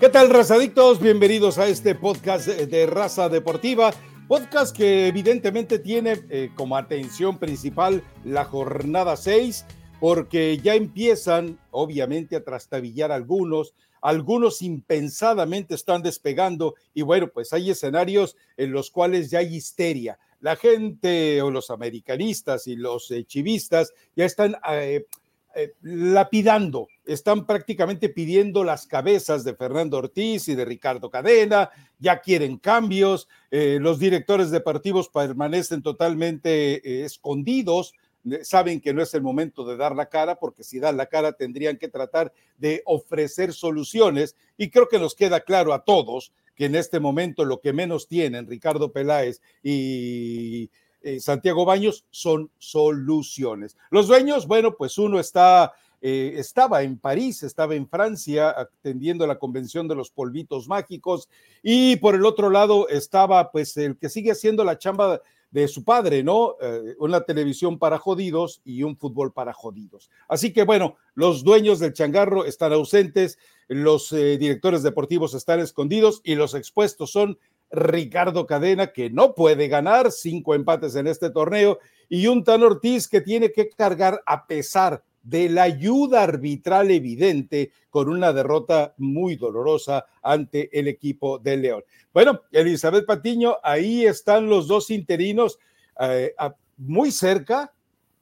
¿Qué tal, razadictos? Bienvenidos a este podcast de Raza Deportiva. Podcast que evidentemente tiene eh, como atención principal la jornada 6, porque ya empiezan, obviamente, a trastabillar algunos, algunos impensadamente están despegando y bueno, pues hay escenarios en los cuales ya hay histeria. La gente o los americanistas y los eh, chivistas ya están eh, eh, lapidando, están prácticamente pidiendo las cabezas de Fernando Ortiz y de Ricardo Cadena, ya quieren cambios, eh, los directores deportivos permanecen totalmente eh, escondidos, saben que no es el momento de dar la cara, porque si dan la cara tendrían que tratar de ofrecer soluciones. Y creo que nos queda claro a todos que en este momento lo que menos tienen Ricardo Peláez y eh, Santiago Baños son soluciones. Los dueños, bueno, pues uno está, eh, estaba en París, estaba en Francia atendiendo la convención de los polvitos mágicos y por el otro lado estaba pues el que sigue haciendo la chamba de su padre, ¿no? Eh, una televisión para jodidos y un fútbol para jodidos. Así que bueno, los dueños del changarro están ausentes, los directores deportivos están escondidos y los expuestos son Ricardo Cadena, que no puede ganar, cinco empates en este torneo, y un Tan Ortiz que tiene que cargar a pesar de la ayuda arbitral evidente con una derrota muy dolorosa ante el equipo de León. Bueno, Elizabeth Patiño, ahí están los dos interinos eh, muy cerca,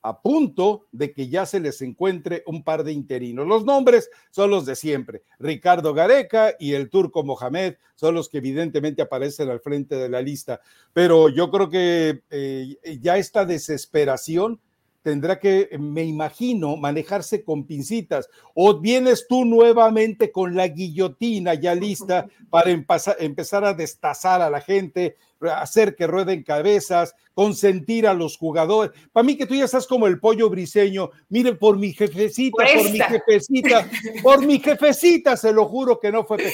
a punto de que ya se les encuentre un par de interinos. Los nombres son los de siempre. Ricardo Gareca y el turco Mohamed son los que evidentemente aparecen al frente de la lista. Pero yo creo que eh, ya esta desesperación tendrá que, me imagino, manejarse con pincitas. O vienes tú nuevamente con la guillotina ya lista para empezar a destazar a la gente, hacer que rueden cabezas, consentir a los jugadores. Para mí que tú ya estás como el pollo briseño. Mire, por mi jefecita, por, mi jefecita, por mi jefecita, se lo juro que no fue.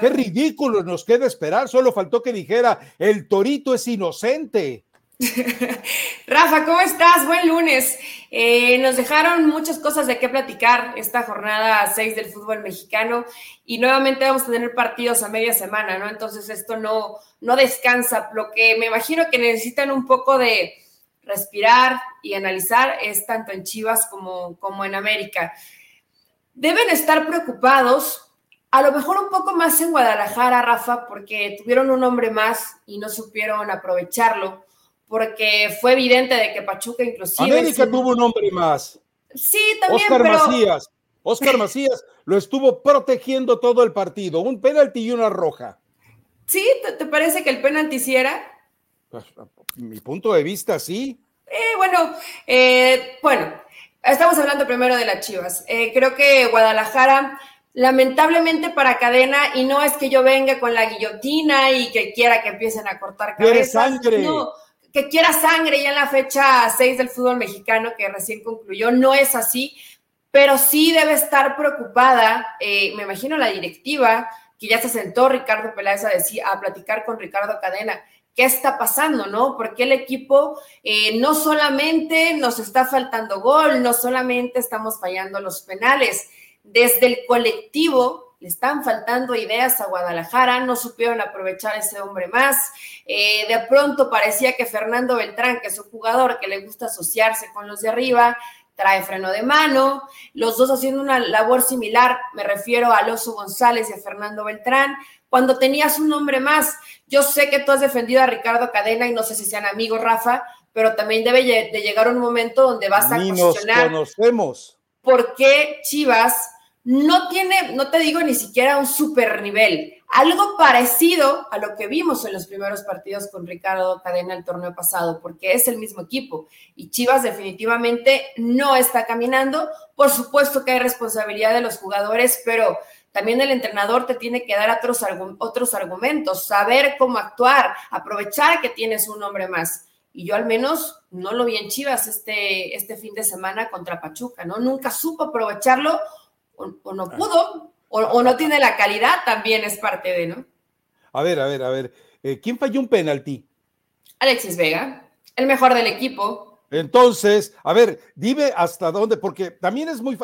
Qué ridículo nos queda esperar. Solo faltó que dijera, el torito es inocente. Rafa, ¿cómo estás? Buen lunes. Eh, nos dejaron muchas cosas de qué platicar esta jornada 6 del fútbol mexicano y nuevamente vamos a tener partidos a media semana, ¿no? Entonces esto no, no descansa. Lo que me imagino que necesitan un poco de respirar y analizar es tanto en Chivas como, como en América. Deben estar preocupados a lo mejor un poco más en Guadalajara, Rafa, porque tuvieron un hombre más y no supieron aprovecharlo porque fue evidente de que Pachuca inclusive... América tuvo un hombre más. Sí, también, Oscar Macías. Oscar Macías lo estuvo protegiendo todo el partido. Un penalti y una roja. ¿Sí? ¿Te, parece que el penalti hiciera? Pues, mi punto de vista, sí. Eh, bueno, eh, bueno, estamos hablando primero de las Chivas. Eh, creo que Guadalajara lamentablemente para cadena, y no es que yo venga con la guillotina y que quiera que empiecen a cortar cabezas. sangre. No, que quiera sangre ya en la fecha 6 del fútbol mexicano que recién concluyó. No es así, pero sí debe estar preocupada, eh, me imagino la directiva, que ya se sentó Ricardo Peláez a, decir, a platicar con Ricardo Cadena. ¿Qué está pasando, no? Porque el equipo eh, no solamente nos está faltando gol, no solamente estamos fallando los penales, desde el colectivo le están faltando ideas a Guadalajara, no supieron aprovechar ese hombre más. Eh, de pronto parecía que Fernando Beltrán, que es un jugador que le gusta asociarse con los de arriba, trae freno de mano, los dos haciendo una labor similar, me refiero a Alonso González y a Fernando Beltrán, cuando tenías un nombre más. Yo sé que tú has defendido a Ricardo Cadena y no sé si sean amigos, Rafa, pero también debe de llegar un momento donde vas a Ni cuestionar nos conocemos. por qué Chivas no tiene, no te digo ni siquiera un super nivel, algo parecido a lo que vimos en los primeros partidos con Ricardo Cadena el torneo pasado, porque es el mismo equipo y Chivas definitivamente no está caminando. Por supuesto que hay responsabilidad de los jugadores, pero también el entrenador te tiene que dar otros, otros argumentos, saber cómo actuar, aprovechar que tienes un hombre más. Y yo al menos no lo vi en Chivas este, este fin de semana contra Pachuca, ¿no? Nunca supo aprovecharlo o, no pudo, o, no tiene la calidad, también es parte de, ¿no? A ver, a ver, a ver. Eh, ¿Quién falló un penalti? Alexis Vega, el mejor del equipo. Entonces, a ver, dime hasta dónde, porque también es muy.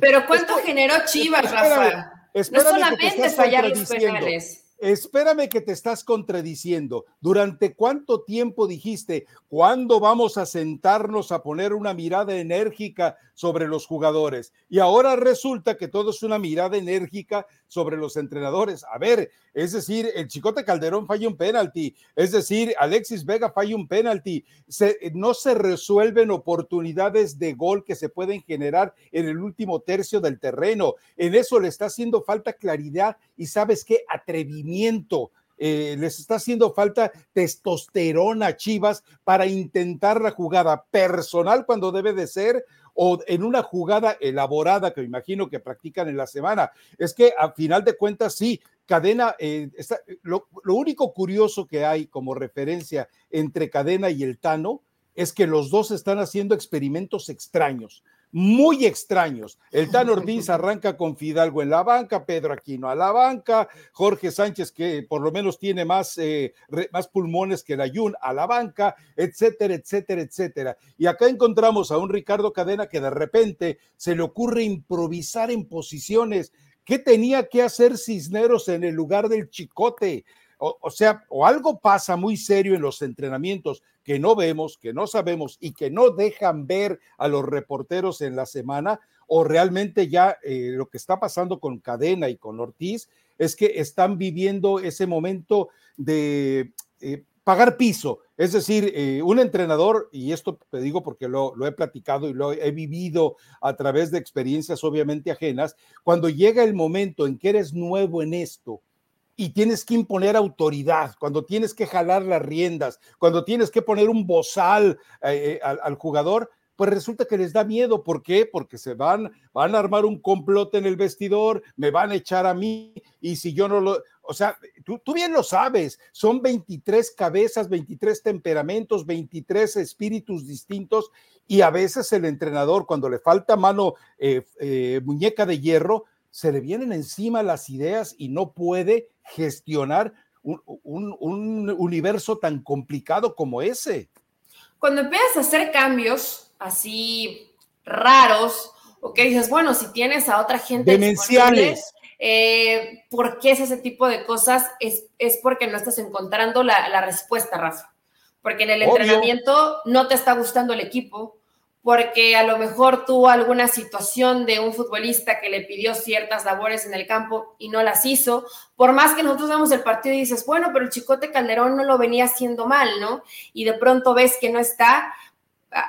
Pero ¿cuánto generó Chivas, Rafa? Espérame no solamente fallar los penales. Espérame que te estás contradiciendo. ¿Durante cuánto tiempo dijiste, cuándo vamos a sentarnos a poner una mirada enérgica sobre los jugadores? Y ahora resulta que todo es una mirada enérgica sobre los entrenadores. A ver, es decir, el Chicote Calderón falla un penalti, es decir, Alexis Vega falla un penalti. no se resuelven oportunidades de gol que se pueden generar en el último tercio del terreno. En eso le está haciendo falta claridad y sabes qué, atrevimiento. Eh, les está haciendo falta testosterona Chivas para intentar la jugada personal cuando debe de ser o en una jugada elaborada que me imagino que practican en la semana. Es que a final de cuentas, sí, Cadena, eh, lo, lo, único curioso que hay como referencia entre Cadena y el Tano es que los dos están haciendo experimentos extraños muy extraños. El Tan Ortiz arranca con Fidalgo en la banca, Pedro Aquino a la banca, Jorge Sánchez, que por lo menos tiene más, eh, más pulmones que la Yun a la banca, etcétera, etcétera, etcétera. Y acá encontramos a un Ricardo Cadena que de repente se le ocurre improvisar en posiciones. ¿Qué tenía que hacer Cisneros en el lugar del chicote? O, sea, o algo pasa muy serio en los entrenamientos que no vemos, que no sabemos y que no dejan ver a los reporteros en la semana, o realmente ya eh, lo que está pasando con Cadena y con Ortiz es que están viviendo ese momento de eh, pagar piso. Es decir, eh, un entrenador, y esto te digo porque lo, lo, he platicado y lo he vivido a través de experiencias obviamente ajenas, cuando llega el momento en que eres nuevo en esto, y tienes que imponer autoridad, cuando tienes que jalar las riendas, cuando tienes que poner un bozal eh, eh, al, jugador, pues resulta que les da miedo. ¿Por qué? Porque se van, van a armar un complot en el vestidor, me van a echar a mí, y si yo no lo, o sea, tú, tú bien lo sabes, son 23 cabezas, 23 temperamentos, 23 espíritus distintos, y a veces el entrenador, cuando le falta mano, eh, muñeca de hierro, se le vienen encima las ideas y no puede gestionar un, universo tan complicado como ese. Cuando empiezas a hacer cambios así raros, o que dices, bueno, si tienes a otra gente demenciales, eh, ¿por qué es ese tipo de cosas? Es, es porque no estás encontrando la, respuesta, Rafa. Porque en el entrenamiento no te está gustando el equipo, porque a lo mejor tuvo alguna situación de un futbolista que le pidió ciertas labores en el campo y no las hizo, por más que nosotros vemos el partido y dices, bueno, pero el Chicote Calderón no lo venía haciendo mal, ¿no? Y de pronto ves que no está,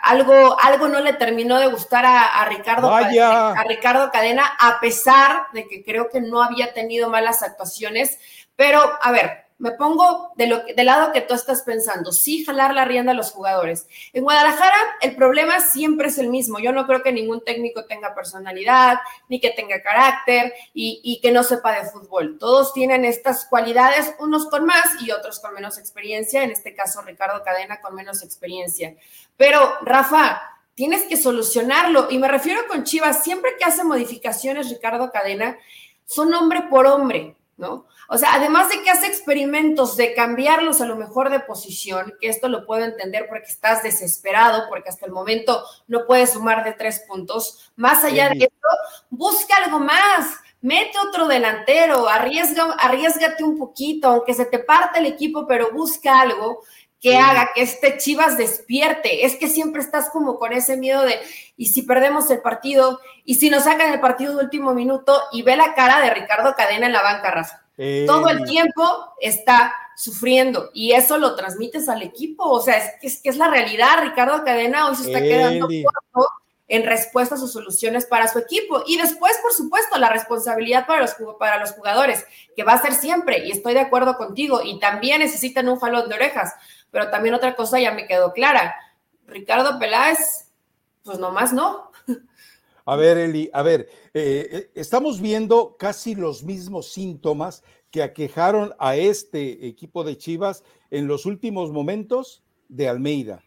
algo, algo no le terminó de gustar a, Ricardo, a Ricardo Cadena, a pesar de que creo que no había tenido malas actuaciones, pero a ver, me pongo de lo, del lado que tú estás pensando, sí jalar la rienda a los jugadores. En Guadalajara el problema siempre es el mismo. Yo no creo que ningún técnico tenga personalidad, ni que tenga carácter y, y que no sepa de fútbol. Todos tienen estas cualidades, unos con más y otros con menos experiencia. En este caso, Ricardo Cadena con menos experiencia. Pero, Rafa, tienes que solucionarlo. Y me refiero con Chivas, siempre que hace modificaciones Ricardo Cadena, son hombre por hombre ¿no? O sea, además de que hace experimentos de cambiarlos a lo mejor de posición, que esto lo puedo entender porque estás desesperado, porque hasta el momento no puedes sumar de tres puntos, más allá de esto, busca algo más, mete otro delantero, arriesga, arriesgate un poquito, aunque se te parte el equipo, pero busca algo que haga que este Chivas despierte. Es que siempre estás como con ese miedo de, y si perdemos el partido, y si nos sacan el partido de último minuto, y ve la cara de Ricardo Cadena en la banca, Rafa. Todo el tiempo está sufriendo y eso lo transmites al equipo. O sea, es que es, la realidad. Ricardo Cadena hoy se está quedando corto en respuestas o soluciones para su equipo. Y después, por supuesto, la responsabilidad para los, para los jugadores, que va a ser siempre, y estoy de acuerdo contigo, y también necesitan un jalón de orejas. Pero también otra cosa ya me quedó clara. Ricardo Peláez, pues nomás no. A ver, Eli, a ver, eh, eh, estamos viendo casi los mismos síntomas que aquejaron a este equipo de Chivas en los últimos momentos de Almeida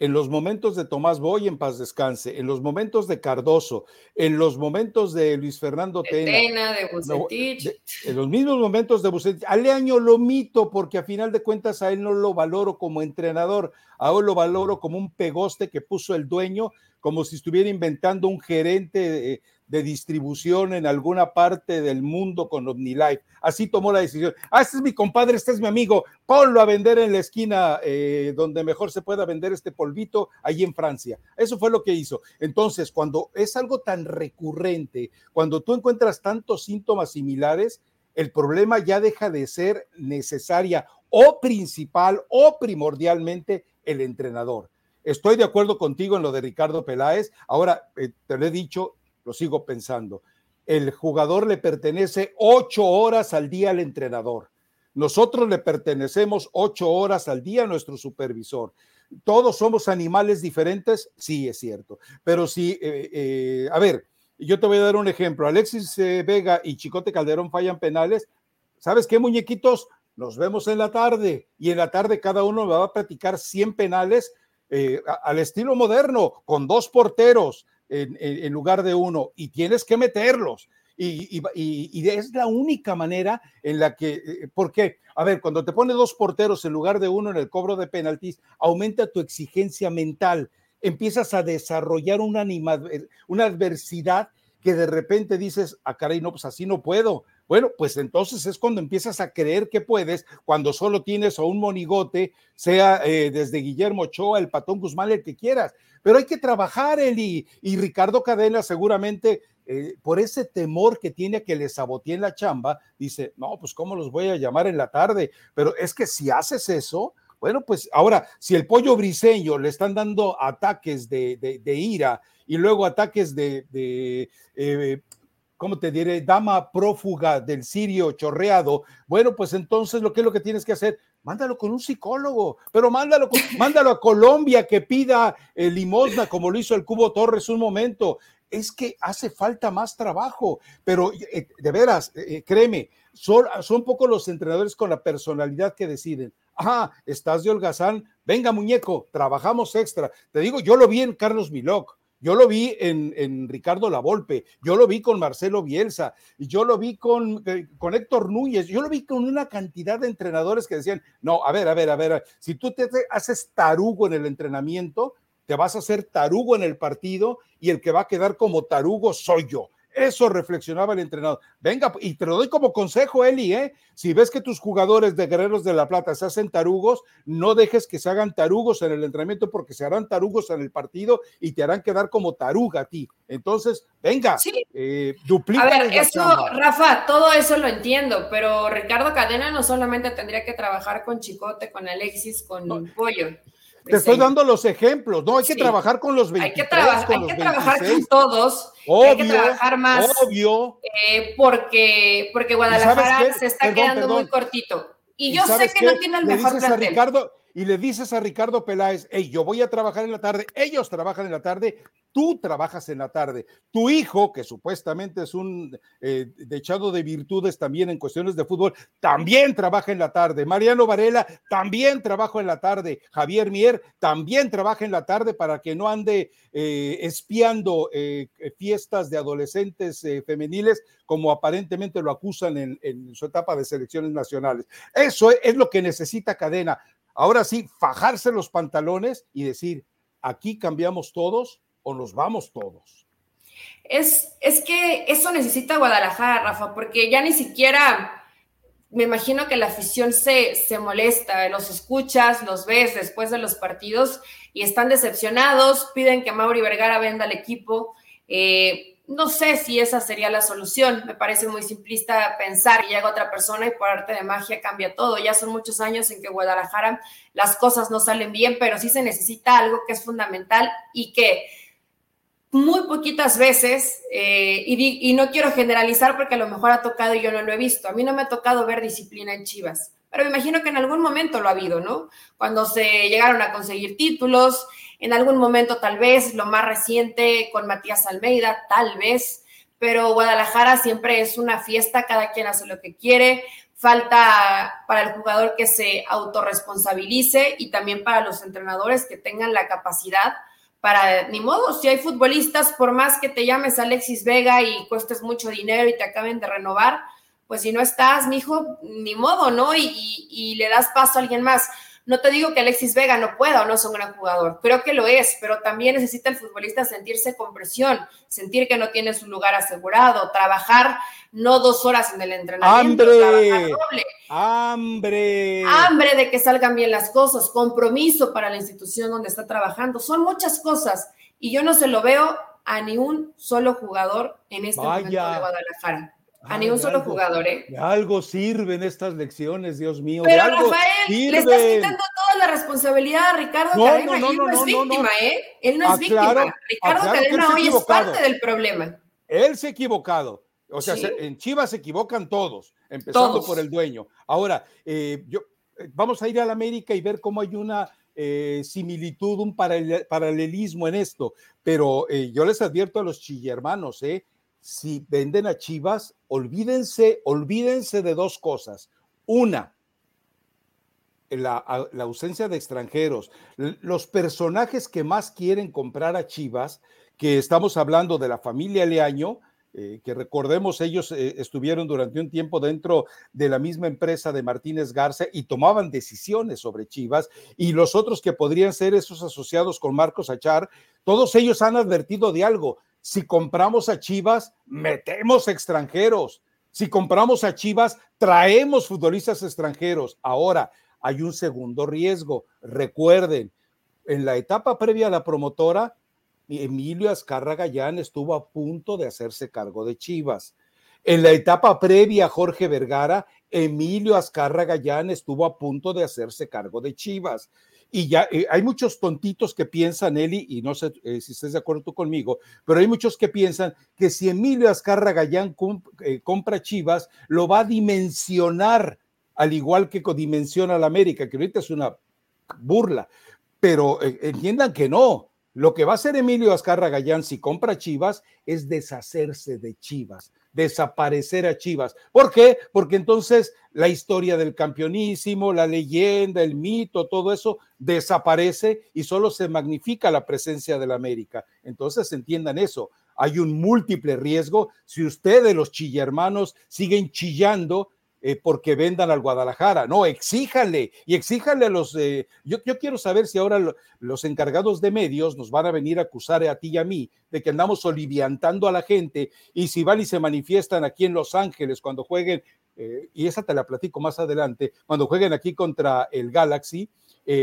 en los momentos de Tomás Boy en paz descanse, en los momentos de Cardoso, en los momentos de Luis Fernando Tena, de Bucetich. en los mismos momentos de Bucetich. Ale año lo mito porque a final de cuentas a él no lo valoro como entrenador, a él lo valoro como un pegoste que puso el dueño, como si estuviera inventando un gerente de distribución en alguna parte del mundo con OmniLife. Así tomó la decisión. Ah, este es mi compadre, este es mi amigo, ponlo a vender en la esquina eh, donde mejor se pueda vender este polvito, ahí en Francia. Eso fue lo que hizo. Entonces, cuando es algo tan recurrente, cuando tú encuentras tantos síntomas similares, el problema ya deja de ser necesaria o principal o primordialmente el entrenador. Estoy de acuerdo contigo en lo de Ricardo Peláez. Ahora, eh, te lo he dicho, lo sigo pensando. El jugador le pertenece ocho horas al día al entrenador. Nosotros le pertenecemos ocho horas al día a nuestro supervisor. Todos somos animales diferentes, sí, es cierto. Pero sí, eh, eh, a ver, yo te voy a dar un ejemplo. Alexis Vega y Chicote Calderón fallan penales. ¿Sabes qué, muñequitos? Nos vemos en la tarde y en la tarde cada uno va a practicar 100 penales eh, al estilo moderno, con dos porteros en, lugar de uno, y tienes que meterlos. Y, es la única manera en la que, eh, porque, a ver, cuando te pone dos porteros en lugar de uno en el cobro de penaltis, aumenta tu exigencia mental, empiezas a desarrollar una, una adversidad que de repente dices, a ah, caray, no, pues así no puedo, bueno, pues entonces es cuando empiezas a creer que puedes, cuando solo tienes a un monigote, sea eh, desde Guillermo Ochoa, el Patón Guzmán, el que quieras. Pero hay que trabajar, Eli. Y Ricardo Cadena seguramente eh, por ese temor que tiene que le saboteen la chamba, dice, no, pues cómo los voy a llamar en la tarde. Pero es que si haces eso, bueno, pues ahora, si el pollo briseño le están dando ataques de, ira y luego ataques de, eh, ¿cómo te diré? Dama prófuga del sirio chorreado. Bueno, pues entonces lo que es lo que tienes que hacer, mándalo con un psicólogo, pero mándalo, mándalo a Colombia que pida eh, limosna como lo hizo el Cubo Torres un momento. Es que hace falta más trabajo, pero eh, de veras, eh, créeme, son, son pocos los entrenadores con la personalidad que deciden. Ah, estás de holgazán, venga muñeco, trabajamos extra. Te digo, yo lo vi en Carlos Miloc yo lo vi en, en, Ricardo Lavolpe, yo lo vi con Marcelo Bielsa, yo lo vi con, eh, con Héctor Núñez, yo lo vi con una cantidad de entrenadores que decían, no, a ver, a ver, a ver, si tú te haces tarugo en el entrenamiento, te vas a hacer tarugo en el partido y el que va a quedar como tarugo soy yo. Eso reflexionaba el entrenador. Venga, y te lo doy como consejo, Eli, ¿eh? Si ves que tus jugadores de Guerreros de la Plata se hacen tarugos, no dejes que se hagan tarugos en el entrenamiento porque se harán tarugos en el partido y te harán quedar como taruga a ti. Entonces, venga, sí. eh, duplica. A ver, eso, Rafa, todo eso lo entiendo, pero Ricardo Cadena no solamente tendría que trabajar con Chicote, con Alexis, con Pollo. Te estoy dando los ejemplos, ¿no? Hay que trabajar con los 23, Hay que, hay que trabajar con todos. hay que trabajar más. Obvio. Eh, porque, porque Guadalajara se está quedando muy cortito. Y, yo sé que no tiene el mejor plantel. Ricardo, y le dices a Ricardo Peláez, hey, yo voy a trabajar en la tarde, ellos trabajan en la tarde, tú trabajas en la tarde. Tu hijo, que supuestamente es un eh, dechado de virtudes también en cuestiones de fútbol, también trabaja en la tarde. Mariano Varela también trabaja en la tarde. Javier Mier también trabaja en la tarde para que no ande eh, espiando eh, fiestas de adolescentes femeniles como aparentemente lo acusan en su etapa de selecciones nacionales. Eso es lo que necesita Cadena Ahora sí, fajarse los pantalones y decir, aquí cambiamos todos o nos vamos todos. Es, es que eso necesita Guadalajara, Rafa, porque ya ni siquiera me imagino que la afición se, se molesta, los escuchas, los ves después de los partidos y están decepcionados, piden que Mauri Vergara venda el equipo. Eh, no sé si esa sería la solución. Me parece muy simplista pensar que llega otra persona y por arte de magia cambia todo. Ya son muchos años en que Guadalajara las cosas no salen bien, pero sí se necesita algo que es fundamental y que muy poquitas veces, eh, y, y, no quiero generalizar porque a lo mejor ha tocado y yo no lo he visto. A mí no me ha tocado ver disciplina en Chivas, pero me imagino que en algún momento lo ha habido, ¿no? Cuando se llegaron a conseguir títulos en algún momento tal vez, lo más reciente con Matías Almeida, tal vez, pero Guadalajara siempre es una fiesta, cada quien hace lo que quiere, falta para el jugador que se autorresponsabilice y también para los entrenadores que tengan la capacidad para, ni modo, si hay futbolistas, por más que te llames Alexis Vega y cuestes mucho dinero y te acaben de renovar, pues si no estás, mijo, ni modo, ¿no? Y, y le das paso a alguien más No te digo que Alexis Vega no pueda o no es un gran jugador, creo que lo es, pero también necesita el futbolista sentirse con presión, sentir que no tiene su lugar asegurado, trabajar no dos horas en el entrenamiento, ¡Hambre! ¡Hambre! Hambre de que salgan bien las cosas, compromiso para la institución donde está trabajando, son muchas cosas y yo no se lo veo a ni un solo jugador en este momento de Guadalajara. A ni un solo jugador, ¿eh? De algo sirven estas lecciones, Dios mío. Pero Rafael, le estás quitando toda la responsabilidad a Ricardo Cadena. Él no, es víctima, ¿eh? Él no es ah, víctima. Ricardo ah, Cadena hoy es parte del problema. Él se ha equivocado. O sea, en Chivas se equivocan todos, empezando por el dueño. Ahora, eh, yo, eh, vamos a ir a la América y ver cómo hay una eh, similitud, un paralelismo en esto. Pero yo les advierto a los chillermanos, ¿eh? Si venden a Chivas, olvídense, olvídense de dos cosas. Una, la, ausencia de extranjeros. Los personajes que más quieren comprar a Chivas, que estamos hablando de la familia Leaño, eh, que recordemos, ellos eh, estuvieron durante un tiempo dentro de la misma empresa de Martínez Garza y tomaban decisiones sobre Chivas, y los otros que podrían ser esos asociados con Marcos Achar, todos ellos han advertido de algo si compramos a Chivas, metemos extranjeros. Si compramos a Chivas, traemos futbolistas extranjeros. Ahora, hay un segundo riesgo. Recuerden, en la etapa previa a la promotora, Emilio Azcarra Gallán estuvo a punto de hacerse cargo de Chivas. En la etapa previa a Jorge Vergara, Emilio Azcarra Gallán estuvo a punto de hacerse cargo de Chivas. Y ya eh, hay muchos tontitos que piensan, Eli, y no sé eh, si estás de acuerdo tú conmigo, pero hay muchos que piensan que si Emilio Azcarra Gallán eh, compra Chivas, lo va a dimensionar al igual que dimensiona la América, que ahorita es una burla, pero entiendan que no. Lo que va a hacer Emilio Azcarra Gallán si compra Chivas es deshacerse de Chivas desaparecer a Chivas. ¿Por qué? Porque entonces la historia del campeonísimo, la leyenda, el mito, todo eso desaparece y solo se magnifica la presencia del América. Entonces entiendan eso. Hay un múltiple riesgo. Si ustedes, los chillermanos, siguen chillando, eh, porque vendan al Guadalajara. No, exíjanle y exíjanle a los. Eh, yo, quiero saber si ahora los encargados de medios nos van a venir a acusar a ti y a mí de que andamos oliviantando a la gente y si van y se manifiestan aquí en Los Ángeles cuando jueguen, eh, y esa te la platico más adelante, cuando jueguen aquí contra el Galaxy.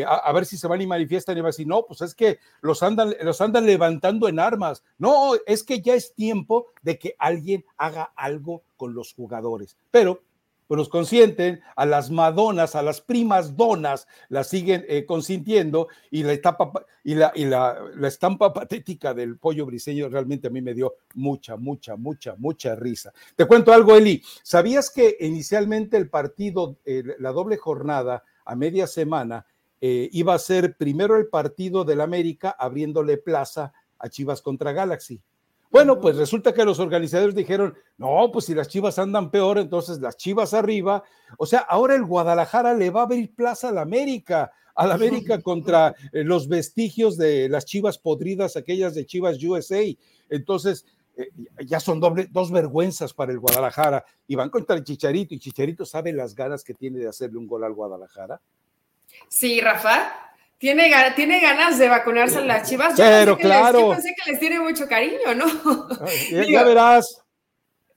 a, ver si se van y manifiestan y van a decir, no, pues es que los andan, los andan levantando en armas. No, es que ya es tiempo de que alguien haga algo con los jugadores. Pero pues los consienten, a las madonas, a las primas donas, las siguen eh, consintiendo y la etapa y, la, y la, estampa patética del pollo briseño realmente a mí me dio mucha, mucha, mucha, mucha risa. Te cuento algo, Eli. ¿Sabías que inicialmente el partido, la doble jornada a media semana, eh, iba a ser primero el partido del América abriéndole plaza a Chivas contra Galaxy? Bueno, pues resulta que los organizadores dijeron, no, pues si las Chivas andan peor, entonces las Chivas arriba. O sea, ahora el Guadalajara le va a abrir plaza a la América, a la América contra eh, los vestigios de las Chivas podridas, aquellas de Chivas USA. Entonces, eh, ya son doble, dos vergüenzas para el Guadalajara. Y van contra el Chicharito, y Chicharito sabe las ganas que tiene de hacerle un gol al Guadalajara. Sí, Rafa, tiene, tiene ganas de vacunarse a las chivas. Pero claro. yo pensé que les tiene mucho cariño, ¿no? ya, verás.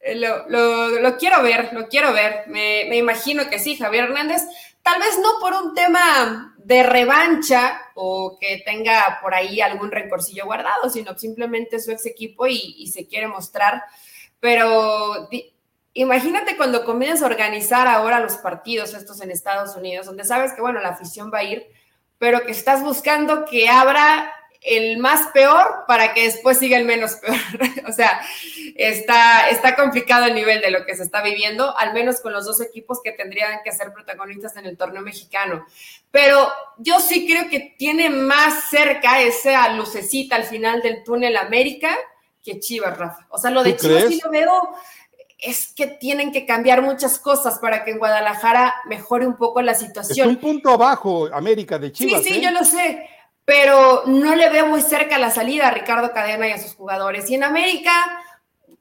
Eh, lo, quiero ver, lo quiero ver. Me, me, imagino que sí, Javier Hernández. Tal vez no por un tema de revancha o que tenga por ahí algún rencorcillo guardado, sino simplemente su ex equipo y, y se quiere mostrar. Pero imagínate cuando comienzas a organizar ahora los partidos estos en Estados Unidos, donde sabes que, bueno, la afición va a ir pero que estás buscando que abra el más peor para que después siga el menos peor. o sea, está, está complicado el nivel de lo que se está viviendo, al menos con los dos equipos que tendrían que ser protagonistas en el torneo mexicano. Pero yo sí creo que tiene más cerca esa lucecita al final del túnel América que Chivas, Rafa. O sea, lo de Chivas sí lo veo es que tienen que cambiar muchas cosas para que en Guadalajara mejore un poco la situación. Es un punto abajo, América de Chivas. Sí, sí, ¿eh? yo lo sé, pero no le veo muy cerca la salida a Ricardo Cadena y a sus jugadores. Y en América,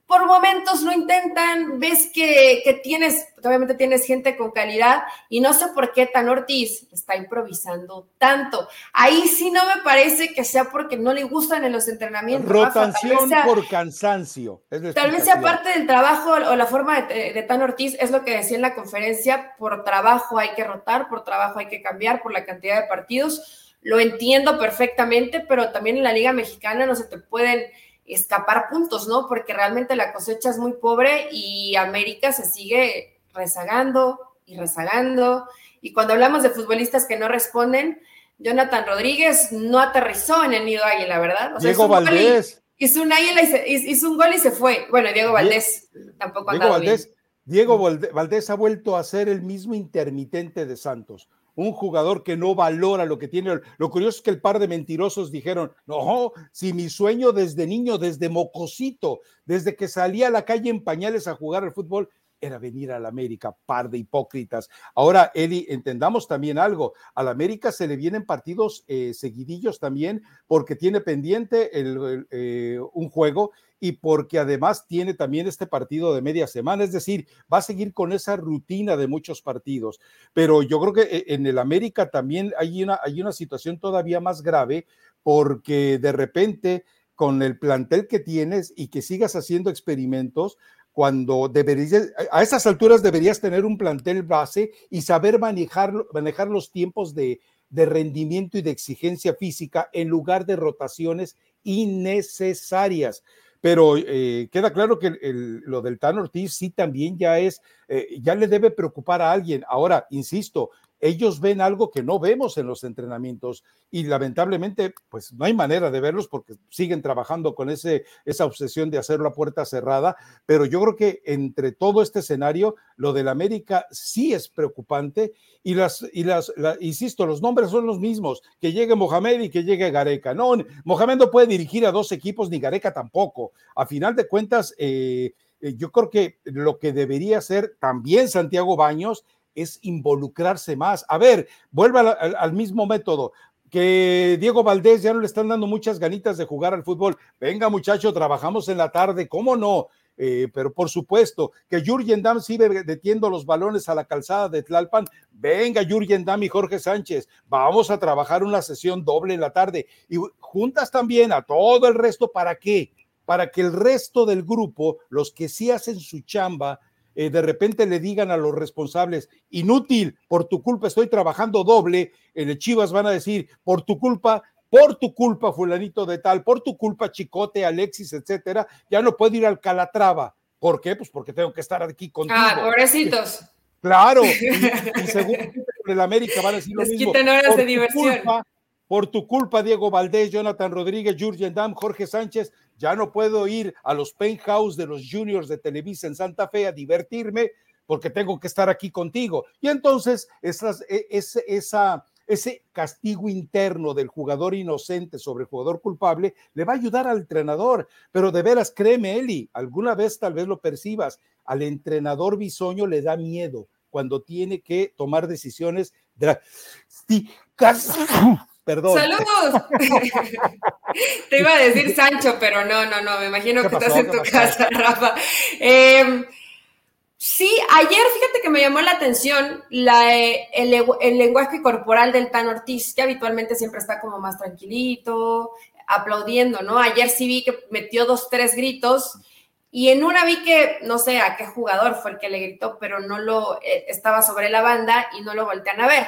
por momentos lo intentan, ves que, que, tienes, obviamente tienes gente con calidad y no sé por qué Tan Ortiz está improvisando tanto. Ahí sí no me parece que sea porque no le gustan en los entrenamientos. Rotación por cansancio. tal vez sea parte del trabajo o la forma de, de, Tan Ortiz, es lo que decía en la conferencia, por trabajo hay que rotar, por trabajo hay que cambiar, por la cantidad de partidos. Lo entiendo perfectamente, pero también en la Liga Mexicana no se te pueden escapar puntos, ¿no? Porque realmente la cosecha es muy pobre y América se sigue rezagando y rezagando. Y cuando hablamos de futbolistas que no responden, Jonathan Rodríguez no aterrizó en el nido águila, ¿verdad? Diego Valdés. Hizo un, hizo un gol y se fue. Bueno, Diego Valdés tampoco Diego Valdés, Diego Valdés ha vuelto a ser el mismo intermitente de Santos un jugador que no valora lo que tiene. Lo curioso es que el par de mentirosos dijeron, no, si mi sueño desde niño, desde mocosito, desde que salía a la calle en pañales a jugar al fútbol, era venir a la América, par de hipócritas. Ahora, Eli, entendamos también algo, a la América se le vienen partidos eh, seguidillos también porque tiene pendiente eh, un juego y porque además tiene también este partido de media semana, es decir, va a seguir con esa rutina de muchos partidos. Pero yo creo que eh, en el América también hay una, hay una situación todavía más grave porque de repente con el plantel que tienes y que sigas haciendo experimentos, cuando deberías, a esas alturas deberías tener un plantel base y saber manejar, manejar los tiempos de, rendimiento y de exigencia física en lugar de rotaciones innecesarias. Pero eh, queda claro que lo del Tan Ortiz sí también ya es, eh, ya le debe preocupar a alguien. Ahora, insisto, ellos ven algo que no vemos en los entrenamientos y lamentablemente pues no hay manera de verlos porque siguen trabajando con ese, esa obsesión de hacer la puerta cerrada, pero yo creo que entre todo este escenario lo del América sí es preocupante y las, y las, insisto, los nombres son los mismos, que llegue Mohamed y que llegue Gareca. No, Mohamed no puede dirigir a dos equipos ni Gareca tampoco. A final de cuentas, eh, eh, yo creo que lo que debería hacer también Santiago Baños es involucrarse más. A ver, vuelva al, mismo método que Diego Valdés ya no le están dando muchas ganitas de jugar al fútbol. Venga, muchacho, trabajamos en la tarde, ¿cómo no? Eh, pero por supuesto que Jurgen Damm sigue detiendo los balones a la calzada de Tlalpan. Venga, Jurgen Damm y Jorge Sánchez, vamos a trabajar una sesión doble en la tarde y juntas también a todo el resto. ¿Para qué? Para que el resto del grupo, los que sí hacen su chamba, eh, de repente le digan a los responsables, inútil, por tu culpa estoy trabajando doble, en el Chivas van a decir, por tu culpa, por tu culpa, fulanito de tal, por tu culpa, Chicote, Alexis, etcétera, ya no puedo ir al Calatrava. ¿Por qué? Pues porque tengo que estar aquí contigo. Ah, pobrecitos. Claro, y, según el América van a decir lo Les mismo. Quiten horas de diversión. por tu culpa, Diego Valdés, Jonathan Rodríguez, Jurgen Damm, Jorge Sánchez, ya no puedo ir a los penthouse de los juniors de Televisa en Santa Fe a divertirme porque tengo que estar aquí contigo. Y entonces esas, e, ese, castigo interno del jugador inocente sobre el jugador culpable le va a ayudar al entrenador. Pero de veras, créeme, Eli, alguna vez tal vez lo percibas, al entrenador bisoño le da miedo cuando tiene que tomar decisiones drásticas Perdón. ¡Saludos! Te iba a decir Sancho, pero no, no, no, me imagino que estás en tu casa, Rafa. Em, sí, ayer fíjate que me llamó la atención la, el, el, lenguaje corporal del Tan Ortiz, que habitualmente siempre está como más tranquilito, aplaudiendo, ¿no? Ayer sí vi que metió dos, tres gritos. Y en una vi que, no sé a qué jugador fue el que le gritó, pero no lo, eh, estaba sobre la banda y no lo voltean a ver.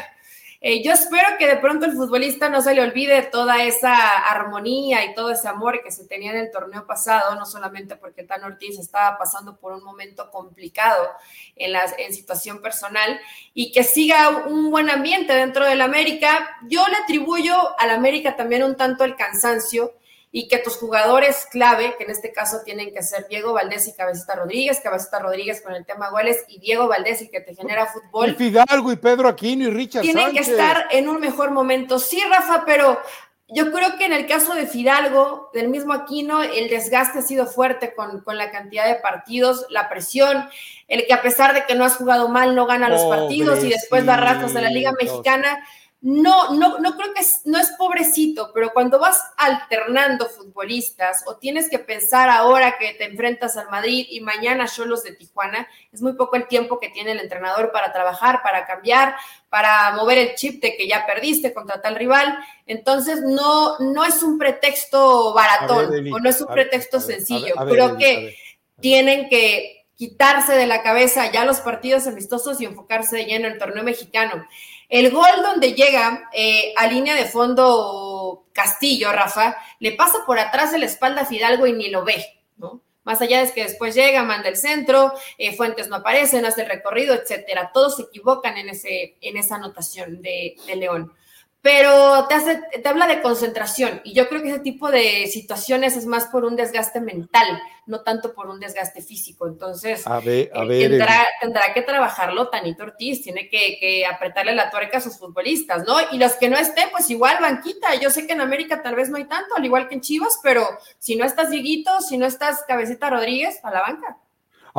Eh, yo espero que de pronto el futbolista no se le olvide toda esa armonía y todo ese amor que se tenía en el torneo pasado, no solamente porque Tan Ortiz estaba pasando por un momento complicado en, la, en situación personal y que siga un buen ambiente dentro del América. Yo le atribuyo al América también un tanto el cansancio y que tus jugadores clave, que en este caso tienen que ser Diego Valdés y Cabecita Rodríguez, Cabecita Rodríguez con el tema goles y Diego Valdés y que te genera fútbol. Y Fidalgo y Pedro Aquino y Richard Tienen que estar en un mejor momento. Sí, Rafa, pero yo creo que en el caso de Fidalgo, del mismo Aquino, el desgaste ha sido fuerte con, con, la cantidad de partidos, la presión, el que a pesar de que no has jugado mal, no gana los partidos y después da ratos de la Liga Mexicana no, no, no creo que es, no es pobrecito, pero cuando vas alternando futbolistas o tienes que pensar ahora que te enfrentas al Madrid y mañana los de Tijuana, es muy poco el tiempo que tiene el entrenador para trabajar, para cambiar, para mover el chip de que ya perdiste contra tal rival. Entonces, no, no es un pretexto baratón o no es un pretexto sencillo. creo que tienen que quitarse de la cabeza ya los partidos amistosos y enfocarse de lleno en el torneo mexicano. El gol donde llega eh, a línea de fondo Castillo, Rafa, le pasa por atrás de la espalda a Fidalgo y ni lo ve, ¿no? Más allá de que después llega, manda el centro, eh, Fuentes no aparece, no hace el recorrido, etcétera. Todos se equivocan en, ese, en esa anotación de, de León pero te, hace, te habla de concentración y yo creo que ese tipo de situaciones es más por un desgaste mental, no tanto por un desgaste físico. Entonces, a ver, a eh, ver, tendrá, tendrá, que trabajarlo Tanito Ortiz, tiene que, que, apretarle la tuerca a sus futbolistas, ¿no? Y los que no estén, pues igual banquita. Yo sé que en América tal vez no hay tanto, al igual que en Chivas, pero si no estás Diguito, si no estás Cabecita Rodríguez, a la banca.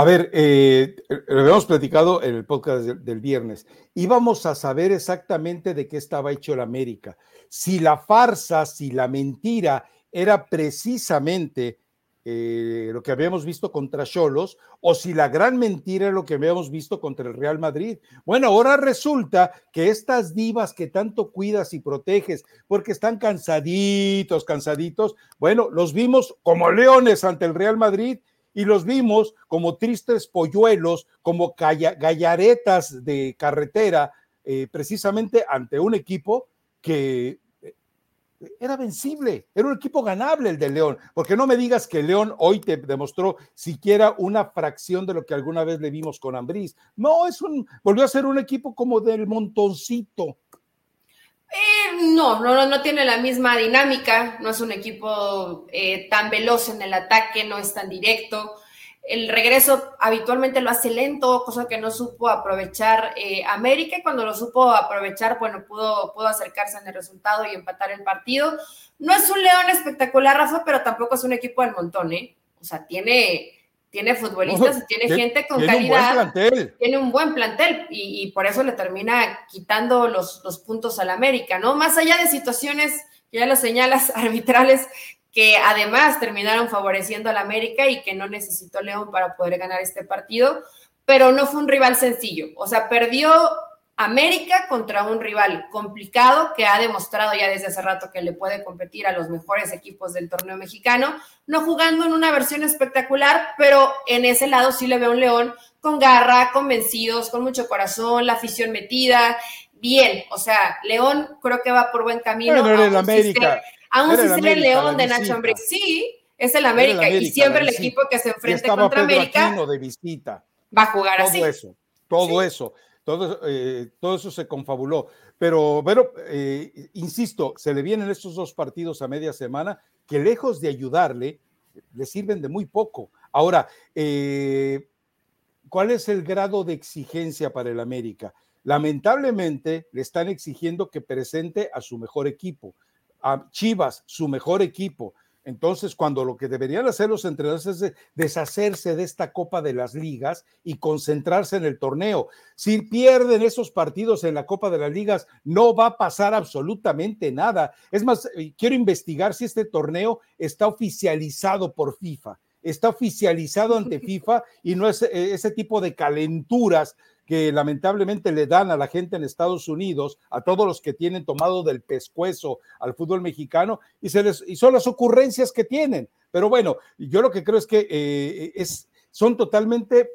A ver, eh, lo habíamos platicado en el podcast del, viernes. Íbamos a saber exactamente de qué estaba hecho el América. Si la farsa, si la mentira era precisamente eh, lo que habíamos visto contra Cholos o si la gran mentira era lo que habíamos visto contra el Real Madrid. Bueno, ahora resulta que estas divas que tanto cuidas y proteges porque están cansaditos, cansaditos, bueno, los vimos como leones ante el Real Madrid y los vimos como tristes polluelos, como gallaretas de carretera, eh, precisamente ante un equipo que eh, era vencible, era un equipo ganable el de León, porque no me digas que León hoy te demostró siquiera una fracción de lo que alguna vez le vimos con Ambriz. No, es un, volvió a ser un equipo como del montoncito, eh, no, no, no tiene la misma dinámica, no es un equipo eh, tan veloz en el ataque, no es tan directo. El regreso habitualmente lo hace lento, cosa que no supo aprovechar eh, América. Cuando lo supo aprovechar, bueno, pudo, pudo acercarse en el resultado y empatar el partido. No es un león espectacular, Rafa, pero tampoco es un equipo del montón, ¿eh? O sea, tiene, tiene futbolistas y tiene gente con calidad. tiene un buen plantel y, por eso le termina quitando los, los puntos al América, ¿no? Más allá de situaciones, ya lo señalas, arbitrales, que además terminaron favoreciendo al América y que no necesitó León para poder ganar este partido, pero no fue un rival sencillo. O sea, perdió América contra un rival complicado que ha demostrado ya desde hace rato que le puede competir a los mejores equipos del torneo mexicano, no jugando en una versión espectacular, pero en ese lado sí le veo un León con garra, convencidos, con mucho corazón, la afición metida, bien, o sea, León creo que va por buen camino. Pero el América. aún si es el León de Nacho Ambriz, sí, es el América, y siempre el equipo que se enfrente contra América de visita. va a jugar todo así. Todo eso, todo eso. Todo, eh, todo eso se confabuló. Pero, bueno, eh, insisto, se le vienen estos dos partidos a media semana que lejos de ayudarle, le sirven de muy poco. Ahora, eh, ¿cuál es el grado de exigencia para el América? Lamentablemente le están exigiendo que presente a su mejor equipo, a Chivas, su mejor equipo. Entonces, cuando lo que deberían hacer los entrenadores es deshacerse de esta Copa de las Ligas y concentrarse en el torneo. Si pierden esos partidos en la Copa de las Ligas, no va a pasar absolutamente nada. Es más, eh, quiero investigar si este torneo está oficializado por FIFA está oficializado ante FIFA y no es eh, ese tipo de calenturas que lamentablemente le dan a la gente en Estados Unidos, a todos los que tienen tomado del pescuezo al fútbol mexicano, y, se les, y son las ocurrencias que tienen. Pero bueno, yo lo que creo es que eh, es, son totalmente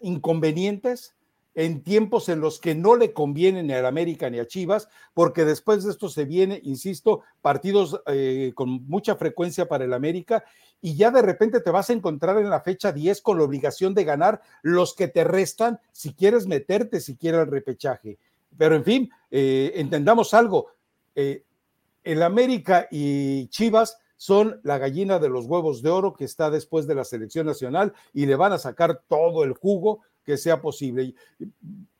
inconvenientes en tiempos en los que no le conviene ni a América ni a Chivas, porque después de esto se viene, insisto, partidos eh, con mucha frecuencia para el América y ya de repente te vas a encontrar en la fecha 10 con la obligación de ganar los que te restan si quieres meterte siquiera al repechaje. Pero en fin, eh, entendamos algo, eh, el América y Chivas son la gallina de los huevos de oro que está después de la selección nacional y le van a sacar todo el jugo que sea posible.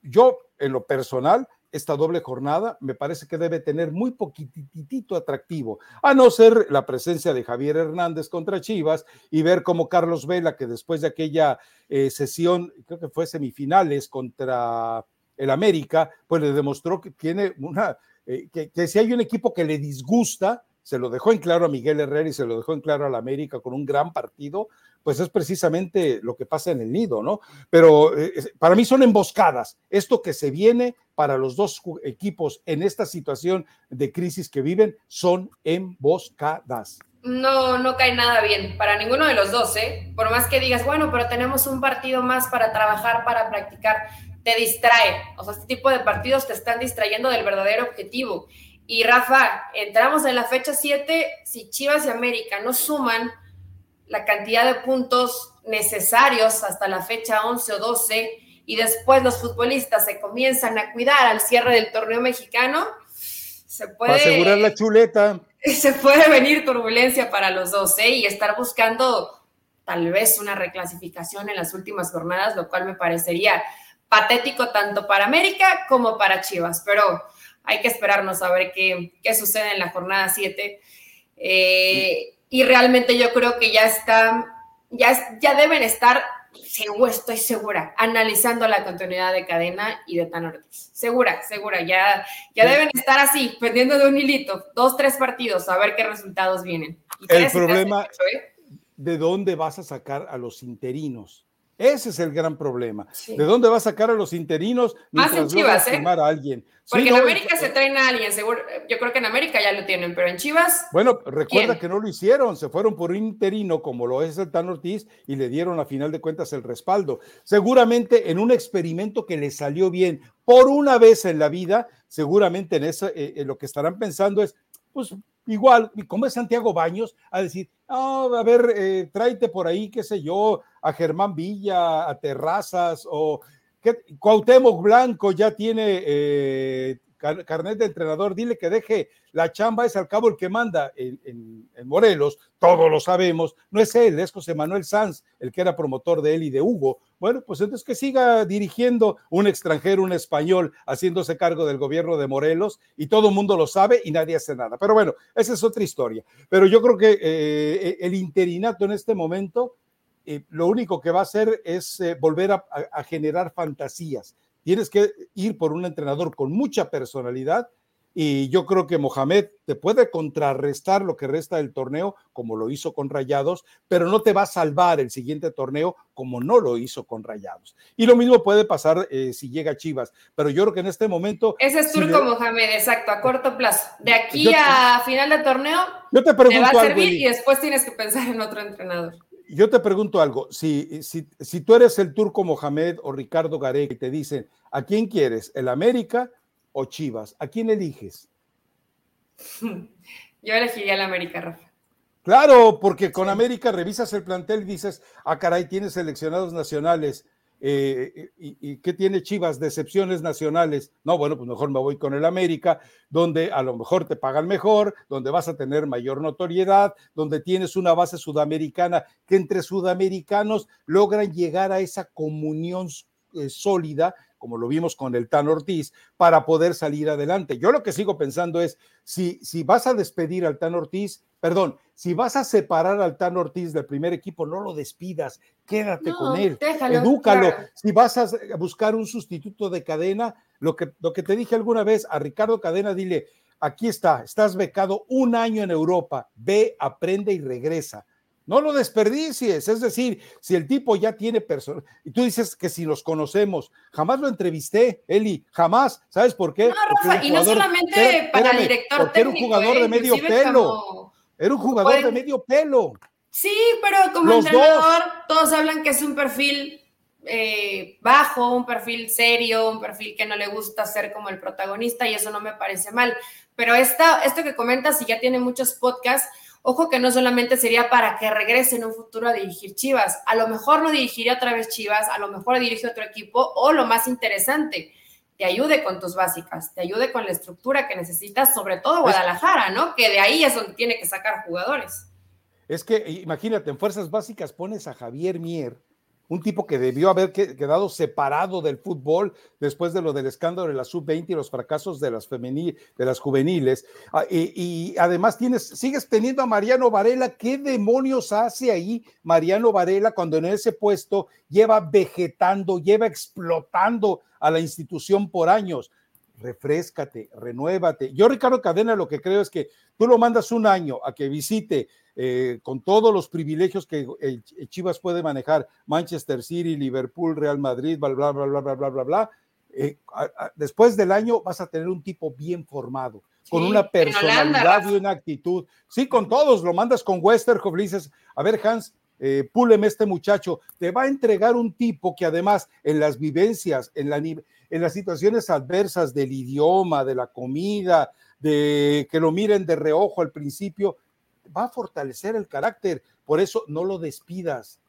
Yo, en lo personal, esta doble jornada me parece que debe tener muy poquitito atractivo, a no ser la presencia de Javier Hernández contra Chivas y ver cómo Carlos Vela, que después de aquella eh, sesión, creo que fue semifinales contra el América, pues le demostró que tiene una, eh, que, si hay un equipo que le disgusta, se lo dejó en claro a Miguel Herrera y se lo dejó en claro a la América con un gran partido, pues es precisamente lo que pasa en el nido, ¿no? Pero eh, para mí son emboscadas. Esto que se viene para los dos equipos en esta situación de crisis que viven son emboscadas. No, no cae nada bien para ninguno de los dos, ¿eh? Por más que digas, bueno, pero tenemos un partido más para trabajar, para practicar, te distrae. O sea, este tipo de partidos te están distrayendo del verdadero objetivo. Y Rafa, entramos en la fecha 7, si Chivas y América no suman la cantidad de puntos necesarios hasta la fecha 11 o 12 y después los futbolistas se comienzan a cuidar al cierre del torneo mexicano, se puede... asegurar la chuleta. Se puede venir turbulencia para los dos, ¿eh? Y estar buscando tal vez una reclasificación en las últimas jornadas, lo cual me parecería patético tanto para América como para Chivas, pero hay que esperarnos a ver qué, qué sucede en la jornada 7. Eh, y realmente yo creo que ya está, ya, ya deben estar, seguro, estoy segura, analizando la continuidad de cadena y de Tan Ortiz. Segura, segura, ya, ya deben estar así, pendiendo de un hilito, dos, tres partidos, a ver qué resultados vienen. El problema, ¿eh? ¿de dónde vas a sacar a los interinos? Ese es el gran problema. ¿De dónde va a sacar a los interinos Más en Chivas, ¿eh? a alguien? Porque en América se traen a alguien, seguro. Yo creo que en América ya lo tienen, pero en Chivas. Bueno, recuerda que no lo hicieron, se fueron por un interino como lo es el Tan Ortiz y le dieron a final de cuentas el respaldo. Seguramente en un experimento que le salió bien por una vez en la vida, seguramente en eso eh, eh, lo que estarán pensando es, pues igual, como es Santiago Baños, a decir, oh, a ver, eh, tráete por ahí, qué sé yo, a Germán Villa, a Terrazas, o que Cuauhtémoc Blanco ya tiene eh, carnet de entrenador, dile que deje la chamba, es al cabo el que manda en, Morelos, todos lo sabemos, no es él, es José Manuel Sanz, el que era promotor de él y de Hugo. Bueno, pues entonces que siga dirigiendo un extranjero, un español, haciéndose cargo del gobierno de Morelos y todo el mundo lo sabe y nadie hace nada. Pero bueno, esa es otra historia. Pero yo creo que eh, el interinato en este momento, eh, lo único que va a hacer es eh, volver a generar fantasías tienes que ir por un entrenador con mucha personalidad y yo creo que Mohamed te puede contrarrestar lo que resta del torneo, como lo hizo con Rayados, pero no te va a salvar el siguiente torneo como no lo hizo con Rayados. Y lo mismo puede pasar eh, si llega Chivas, pero yo creo que en este momento... Ese es Turco Mohamed, exacto, a corto plazo. De aquí a final de torneo, yo te, pregunto va a servir y después tienes que pensar en otro entrenador yo te pregunto algo, si, si, si, tú eres el turco Mohamed o Ricardo Gareca y te dicen, ¿a quién quieres? ¿El América o Chivas? ¿A quién eliges? Yo elegiría el América, Rafa. Claro, porque con América revisas el plantel y dices, ah, caray, tienes seleccionados nacionales, eh, y, qué tiene Chivas? Decepciones nacionales. No, bueno, pues mejor me voy con el América, donde a lo mejor te pagan mejor, donde vas a tener mayor notoriedad, donde tienes una base sudamericana que entre sudamericanos logran llegar a esa comunión eh, sólida como lo vimos con el Tan Ortiz, para poder salir adelante. Yo lo que sigo pensando es, si, si vas a despedir al Tan Ortiz, perdón, si vas a separar al Tan Ortiz del primer equipo, no lo despidas, quédate con él, edúcalo. Si vas a buscar un sustituto de cadena, lo que, lo que te dije alguna vez a Ricardo Cadena, dile, aquí está, estás becado un año en Europa, ve, aprende y regresa no lo desperdicies. Es decir, si el tipo ya tiene personas, y tú dices que si los conocemos, jamás lo entrevisté, Eli, jamás. ¿Sabes por qué? No, Rafa, y no solamente para el director porque era un jugador de ¿eh? medio pelo. Era un jugador de medio pelo. Sí, pero como entrenador, todos hablan que es un perfil eh, bajo, un perfil serio, un perfil que no le gusta ser como el protagonista, y eso no me parece mal. Pero esta, esto que comentas, y ya tiene muchos podcasts, Ojo que no solamente sería para que regrese en un futuro a dirigir Chivas, a lo mejor no dirigiría otra vez Chivas, a lo mejor dirige otro equipo o lo más interesante, te ayude con tus básicas, te ayude con la estructura que necesitas, sobre todo Guadalajara, ¿no? Que de ahí es donde tiene que sacar jugadores. Es que imagínate, en fuerzas básicas pones a Javier Mier, un tipo que debió haber quedado separado del fútbol después de lo del escándalo de la sub-20 y los fracasos de las, de las juveniles. Ah, y, además tienes, sigues teniendo a Mariano Varela. ¿Qué demonios hace ahí Mariano Varela cuando en ese puesto lleva vegetando, lleva explotando a la institución por años? refrescate, renuévate. Yo, Ricardo Cadena, lo que creo es que tú lo mandas un año a que visite eh, con todos los privilegios que el, Chivas puede manejar, Manchester City, Liverpool, Real Madrid, bla, bla, bla, bla, bla, bla, bla, bla. Eh, después del año vas a tener un tipo bien formado, con una personalidad y una actitud. Sí, con todos, lo mandas con Westerhoff, le dices, a ver, Hans, eh, púleme este muchacho, te va a entregar un tipo que además en las vivencias, en, la, en las situaciones adversas del idioma, de la comida, de que lo miren de reojo al principio, va a fortalecer el carácter. Por eso no lo despidas,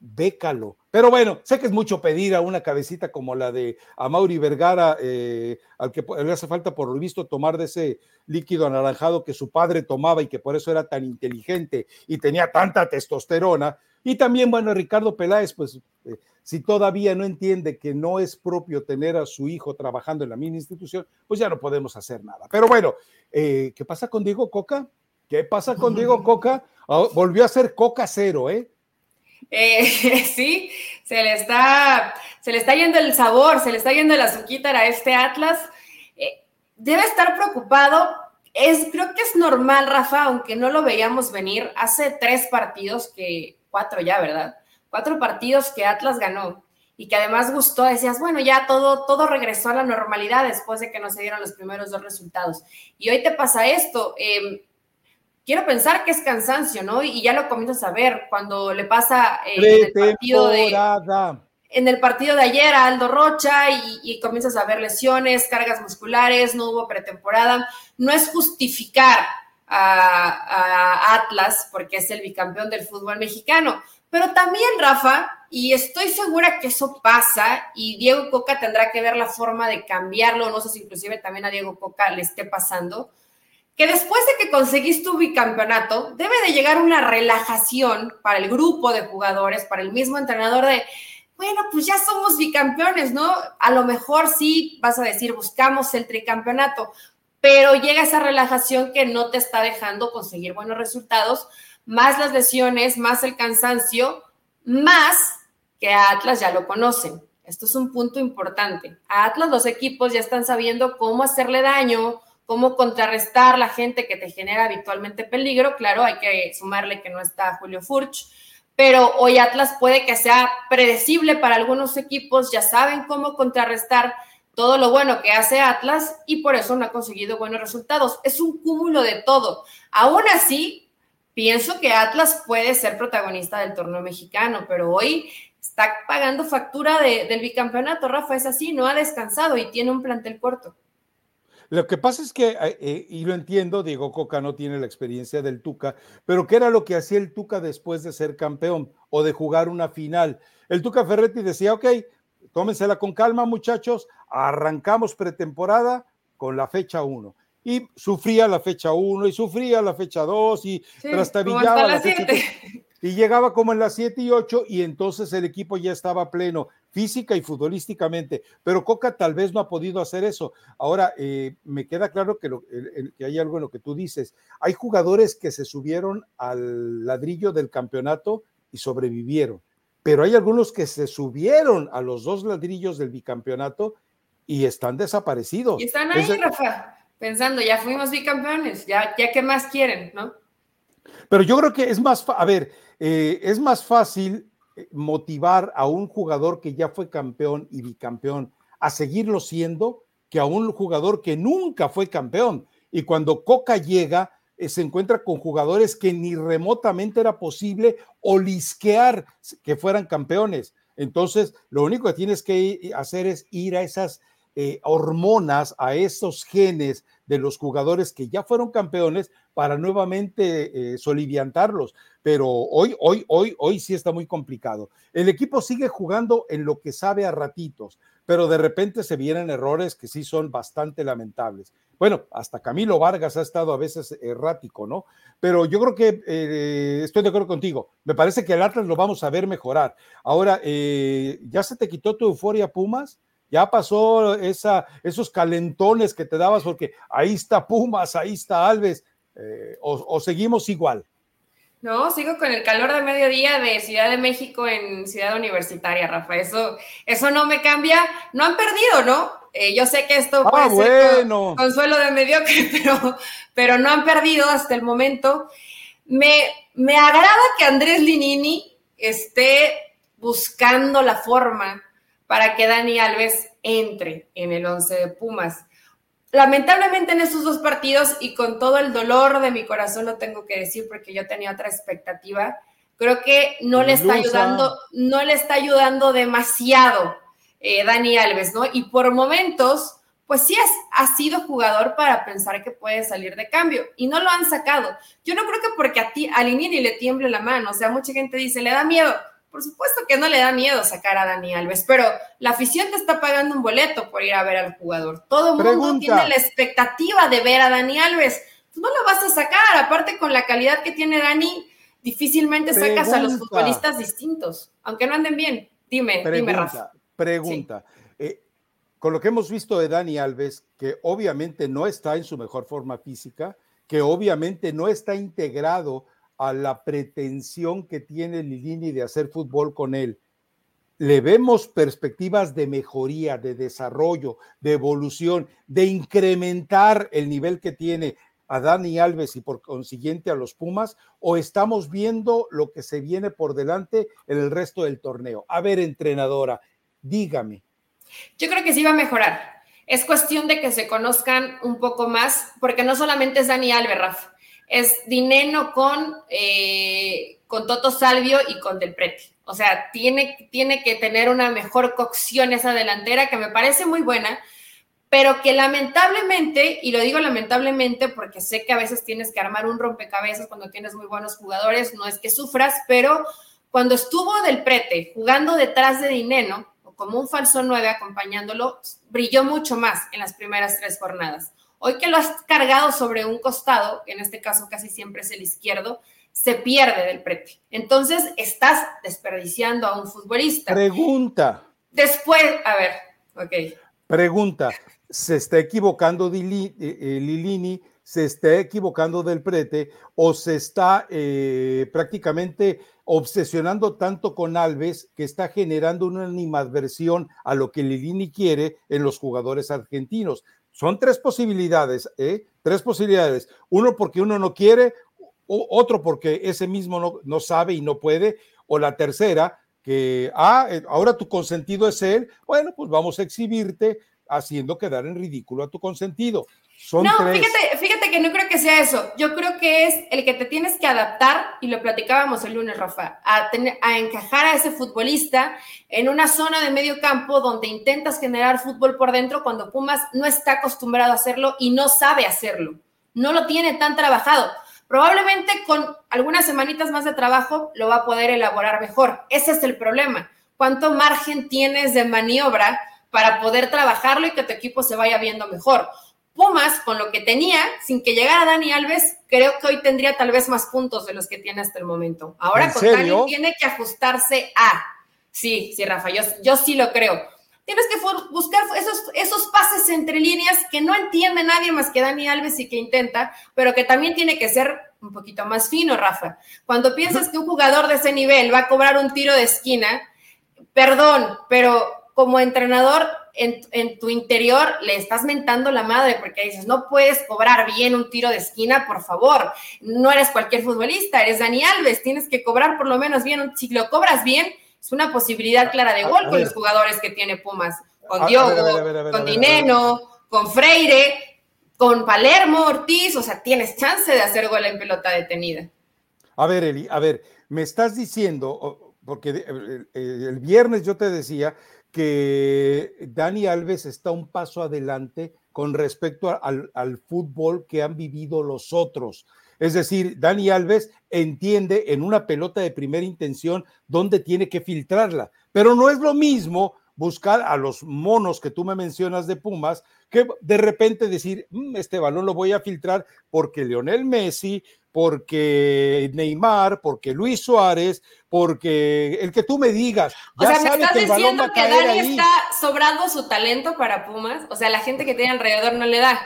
bécalo. Pero bueno, sé que es mucho pedir a una cabecita como la de Amaury Vergara, eh, al que le hace falta por lo visto tomar de ese líquido anaranjado que su padre tomaba y que por eso era tan inteligente y tenía tanta testosterona. Y también, bueno, Ricardo Peláez, pues eh, si todavía no entiende que no es propio tener a su hijo trabajando en la misma institución, pues ya no podemos hacer nada. Pero bueno, eh, ¿qué pasa con Diego Coca? ¿Qué pasa con Diego Coca? Ah, volvió a ser Coca cero, ¿eh? Eh, sí, se le, está, se le está yendo el sabor, se le está yendo el azuquita a este Atlas. Eh, debe estar preocupado. Es, creo que es normal, Rafa, aunque no lo veíamos venir. Hace tres partidos que, cuatro ya, ¿verdad? Cuatro partidos que Atlas ganó y que además gustó. Decías, bueno, ya todo, todo regresó a la normalidad después de que no se dieron los primeros dos resultados. Y hoy te pasa esto. Eh, quiero pensar que es cansancio, ¿no? Y ya lo comienzas a ver cuando le pasa eh, en, el partido de, en el partido de ayer a Aldo Rocha y, comienzas a ver lesiones, cargas musculares, no hubo pretemporada. No es justificar a, Atlas porque es el bicampeón del fútbol mexicano, pero también, Rafa, y estoy segura que eso pasa y Diego Coca tendrá que ver la forma de cambiarlo, no sé si inclusive también a Diego Coca le esté pasando que después de que conseguiste tu bicampeonato, debe de llegar una relajación para el grupo de jugadores, para el mismo entrenador de, bueno, pues ya somos bicampeones, ¿no? A lo mejor sí vas a decir, buscamos el tricampeonato, pero llega esa relajación que no te está dejando conseguir buenos resultados, más las lesiones, más el cansancio, más que a Atlas ya lo conocen. Esto es un punto importante. A Atlas los equipos ya están sabiendo cómo hacerle daño, cómo contrarrestar la gente que te genera habitualmente peligro. Claro, hay que sumarle que no está Julio Furch, pero hoy Atlas puede que sea predecible para algunos equipos, ya saben cómo contrarrestar todo lo bueno que hace Atlas y por eso no ha conseguido buenos resultados. Es un cúmulo de todo. Aún así, pienso que Atlas puede ser protagonista del torneo mexicano, pero hoy está pagando factura del bicampeonato. Rafa es así, no ha descansado y tiene un plantel corto. Lo que pasa es que, eh, eh, y lo entiendo, Diego Coca no tiene la experiencia del Tuca, pero ¿qué era lo que hacía el Tuca después de ser campeón o de jugar una final? El Tuca Ferretti decía, ok, tómensela con calma, muchachos, arrancamos pretemporada con la fecha 1. Y sufría la fecha 1 y sufría la fecha 2 y trastabillaba la, fecha y llegaba como en las 7 y 8 y entonces el equipo ya estaba pleno, física y futbolísticamente, pero Coca tal vez no ha podido hacer eso. Ahora, eh, me queda claro que, que hay algo en lo que tú dices. Hay jugadores que se subieron al ladrillo del campeonato y sobrevivieron, pero hay algunos que se subieron a los dos ladrillos del bicampeonato y están desaparecidos. Y están ahí, Rafa, pensando, ya fuimos bicampeones, ya, ya qué más quieren, ¿no? Pero yo creo que es más, a ver, eh, es más fácil motivar a un jugador que ya fue campeón y bicampeón a seguirlo siendo que a un jugador que nunca fue campeón. Y cuando Coca llega, eh, se encuentra con jugadores que ni remotamente era posible olisquear que fueran campeones. Entonces, lo único que tienes que hacer es ir a esas hormonas, a esos genes de los jugadores que ya fueron campeones para nuevamente eh, soliviantarlos. Pero hoy, hoy, hoy, hoy sí está muy complicado. El equipo sigue jugando en lo que sabe a ratitos, pero de repente se vienen errores que sí son bastante lamentables. Bueno, hasta Camilo Vargas ha estado a veces errático, ¿no? Pero yo creo que eh, estoy de acuerdo contigo. Me parece que el Atlas lo vamos a ver mejorar. Ahora, eh, ¿ya se te quitó tu euforia, Pumas? Ya pasó esa, esos calentones que te dabas porque ahí está Pumas, ahí está Alves, eh, o seguimos igual. No, sigo con el calor de mediodía de Ciudad de México en Ciudad Universitaria, Rafa. Eso, eso no me cambia. No han perdido, ¿no? Eh, yo sé que esto ah, puede ser consuelo de mediocre, pero, pero no han perdido hasta el momento. Me, me agrada que Andrés Linini esté buscando la forma para que Dani Alves entre en el once de Pumas lamentablemente en esos dos partidos y con todo el dolor de mi corazón lo tengo que decir porque yo tenía otra expectativa, creo que no le está ayudando, no le está ayudando demasiado eh, Dani Alves, ¿no? Y por momentos, pues sí es, ha sido jugador para pensar que puede salir de cambio y no lo han sacado. Yo no creo que porque a ti, a Linini le tiemble la mano, o sea, mucha gente dice, le da miedo por supuesto que no le da miedo sacar a Dani Alves, pero la afición te está pagando un boleto por ir a ver al jugador. Todo el mundo tiene la expectativa de ver a Dani Alves. Pues no lo vas a sacar, aparte con la calidad que tiene Dani, difícilmente sacas a los futbolistas distintos, aunque no anden bien. Dime, dime, Rafa. Pregunta. Eh, con lo que hemos visto de Dani Alves, que obviamente no está en su mejor forma física, que obviamente no está integrado a la pretensión que tiene Lilini de hacer fútbol con él. Le vemos perspectivas de mejoría, de desarrollo, de evolución, de incrementar el nivel que tiene a Dani Alves y por consiguiente a los Pumas, o estamos viendo lo que se viene por delante en el resto del torneo. A ver, entrenadora, dígame. Yo creo que sí va a mejorar. Es cuestión de que se conozcan un poco más, porque no solamente es Dani Alves, Rafa es Dineno con, eh, con Toto Salvio y con Del Prete. O sea, tiene, tiene que tener una mejor cocción esa delantera que me parece muy buena, pero que lamentablemente, y lo digo lamentablemente porque sé que a veces tienes que armar un rompecabezas cuando tienes muy buenos jugadores, no es que sufras, pero cuando estuvo Del Prete jugando detrás de Dineno, o como un falso 9 acompañándolo, brilló mucho más en las primeras tres jornadas. Hoy que lo has cargado sobre un costado, en este caso casi siempre es el izquierdo, se pierde del prete. Entonces estás desperdiciando a un futbolista. Pregunta. Después, a ver, ok. Pregunta, ¿se está equivocando eh, eh, Lilini? ¿Se está equivocando del prete? ¿O se está eh, prácticamente obsesionando tanto con Alves que está generando una animadversión a lo que Lilini quiere en los jugadores argentinos? Son tres posibilidades, ¿eh? Tres posibilidades. Uno porque uno no quiere, otro porque ese mismo no, no sabe y no puede, o la tercera, que, ah, eh, ahora tu consentido es él, bueno, pues vamos a exhibirte haciendo quedar en ridículo a tu consentido no, Fíjate, fíjate que no creo que sea eso. Yo creo que es el que te tienes que adaptar, y lo platicábamos el lunes, Rafa, a, a encajar a ese futbolista en una zona de medio campo donde intentas generar fútbol por dentro cuando Pumas no está acostumbrado a hacerlo y no sabe hacerlo. No lo tiene tan trabajado. Probablemente con algunas semanitas más de trabajo lo va a poder elaborar mejor. Ese es el problema. ¿Cuánto margen tienes de maniobra para poder trabajarlo y que tu equipo se vaya viendo mejor? Pumas, con lo que tenía, sin que llegara Dani Alves, creo que hoy tendría tal vez más puntos de los que tiene hasta el momento. Ahora con Dani tiene que ajustarse a. Sí, sí, Rafa, yo, sí lo creo. Tienes que buscar esos, esos pases entre líneas que no entiende nadie más que Dani Alves y que intenta, pero que también tiene que ser un poquito más fino, Rafa. Cuando piensas que un jugador de ese nivel va a cobrar un tiro de esquina, perdón, pero como entrenador en, tu interior le estás mentando la madre porque dices, no puedes cobrar bien un tiro de esquina, por favor. No eres cualquier futbolista, eres Dani Alves, tienes que cobrar por lo menos bien. Si lo cobras bien, es una posibilidad clara de gol con los jugadores que tiene Pumas. Con Diogo, con Dineno, con Freire, con Palermo, Ortiz, o sea, tienes chance de hacer gol en pelota detenida. A ver, Eli, a ver, me estás diciendo, porque el viernes yo te decía que Dani Alves está un paso adelante con respecto al, fútbol que han vivido los otros. Es decir, Dani Alves entiende en una pelota de primera intención dónde tiene que filtrarla, pero no es lo mismo buscar a los monos que tú me mencionas de Pumas, que de repente decir, mm, este balón lo voy a filtrar porque Leonel Messi, porque Neymar, porque Luis Suárez, porque el que tú me digas. O sea, me estás diciendo que Dani está sobrando su talento para Pumas. O sea, la gente que tiene alrededor no le da.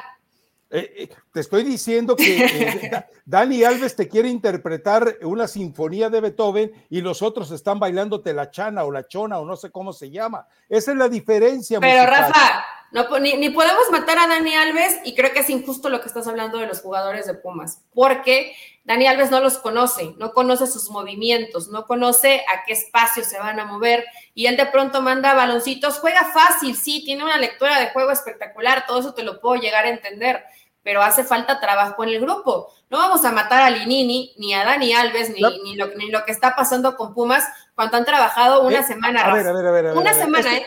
Eh, eh, te estoy diciendo que eh, Dani Alves te quiere interpretar una sinfonía de Beethoven y los otros están bailándote la chana o la chona o no sé cómo se llama. Esa es la diferencia. Pero Rafa, no, ni, ni, podemos matar a Dani Alves y creo que es injusto lo que estás hablando de los jugadores de Pumas, porque Dani Alves no los conoce, no conoce sus movimientos, no conoce a qué espacio se van a mover y él de pronto manda baloncitos, juega fácil, sí, tiene una lectura de juego espectacular, todo eso te lo puedo llegar a entender pero hace falta trabajo en el grupo. No vamos a matar a Linini, ni a Dani Alves, ni, ni, lo, ni lo, que está pasando con Pumas cuando han trabajado una semana. A ver, a ver, a ver, una semana, ¿eh?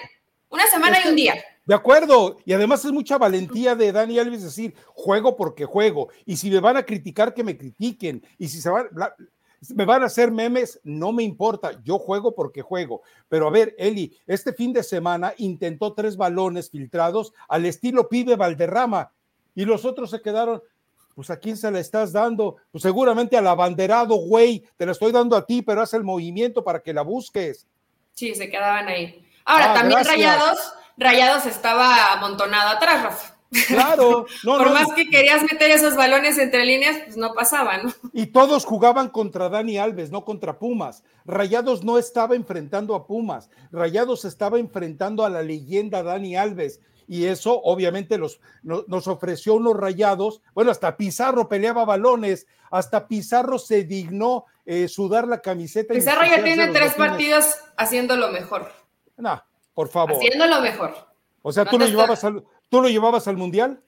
Una semana y un día. De acuerdo, y además es mucha valentía de Dani Alves decir, juego porque juego, y si me van a criticar, que me critiquen, y si se van, me van a hacer memes, no me importa, yo juego porque juego. Pero a ver, Eli, este fin de semana intentó tres balones filtrados al estilo pibe Valderrama, y los otros se quedaron, pues a quién se la estás dando, pues seguramente al abanderado, güey, te la estoy dando a ti, pero haz el movimiento para que la busques. Sí, se quedaban ahí. Ahora, ah, también Rayados, Rayados estaba amontonado atrás, Rafa. Claro, no, Por más que querías meter esos balones entre líneas, pues no pasaban. Y todos jugaban contra Dani Alves, no contra Pumas. Rayados no estaba enfrentando a Pumas, Rayados estaba enfrentando a la leyenda Dani Alves y eso obviamente los, nos ofreció unos rayados. Bueno, hasta Pizarro peleaba balones, hasta Pizarro se dignó eh, sudar la camiseta. Pizarro ya tiene tres partidos haciendo lo mejor. No, por favor. Haciendo lo mejor. O sea, ¿tú, lo llevabas al, ¿tú lo llevabas al Mundial?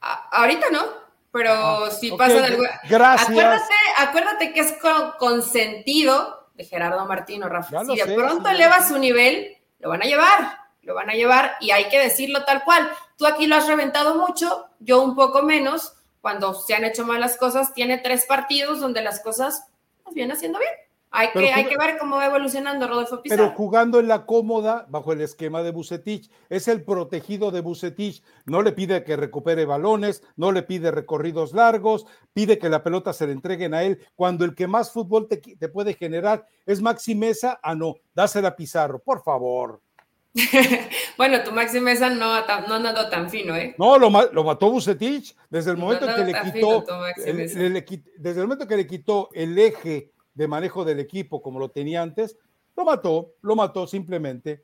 ahorita no, pero ah, si pasa de Gracias. Acuérdate, acuérdate que es consentido de Gerardo Martino, Rafa. Si de pronto eleva su nivel, lo van a llevar lo van a llevar y hay que decirlo tal cual. Tú aquí lo has reventado mucho, yo un poco menos. Cuando se han hecho malas cosas, tiene tres partidos donde las cosas las vienen haciendo bien. Hay que, hay que ver cómo va evolucionando Rodolfo Pizarro. Pero jugando en la cómoda, bajo el esquema de Bucetich, es el protegido de Bucetich. No le pide que recupere balones, no le pide recorridos largos, pide que la pelota se le entreguen a él. Cuando el que más fútbol te, te puede generar es Maxi Mesa, ah, no, dásela a Pizarro, por favor. bueno, tu Maxi Mesa no, no andado tan fino, ¿eh? No, lo, lo mató Bucetich desde el momento que le quitó, desde el momento que le quitó el eje de manejo del equipo como lo tenía antes, lo mató, lo mató simplemente.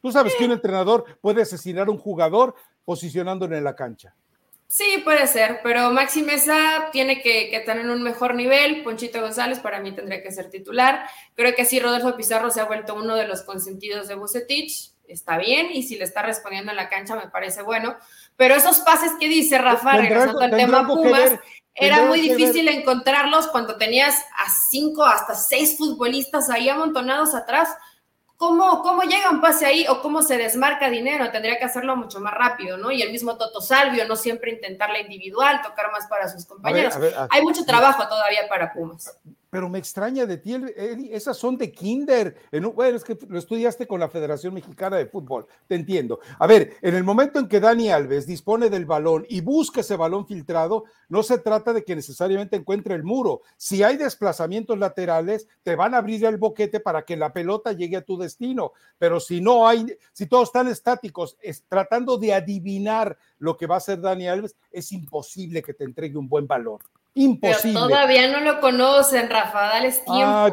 Tú sabes que un entrenador puede asesinar a un jugador posicionándolo en la cancha. Sí, puede ser, pero Maxi Mesa tiene que, que, tener un mejor nivel. Ponchito González para mí tendría que ser titular. Creo que sí, Rodolfo Pizarro se ha vuelto uno de los consentidos de Bucetich está bien y si le está respondiendo en la cancha me parece bueno. Pero esos pases que dice Rafa, regresando al tema Pumas, era muy difícil encontrarlos cuando tenías a cinco, hasta seis futbolistas ahí amontonados atrás. ¿Cómo, ¿Cómo llega un pase ahí o cómo se desmarca dinero? Tendría que hacerlo mucho más rápido, ¿no? Y el mismo Toto Salvio, no siempre intentar la individual, tocar más para sus compañeros. Hay mucho trabajo todavía para Pumas pero me extraña de ti, esas son de kinder. bueno, es que lo estudiaste con la Federación Mexicana de Fútbol, te entiendo. A ver, en el momento en que Dani Alves dispone del balón y busca ese balón filtrado, no se trata de que necesariamente encuentre el muro. Si hay desplazamientos laterales, te van a abrir el boquete para que la pelota llegue a tu destino. Pero si no hay, si todos están estáticos, tratando de adivinar lo que va a hacer Dani Alves, es imposible que te entregue un buen balón. Imposible. Pero todavía no lo conocen, Rafa, dales tiempo. Ay,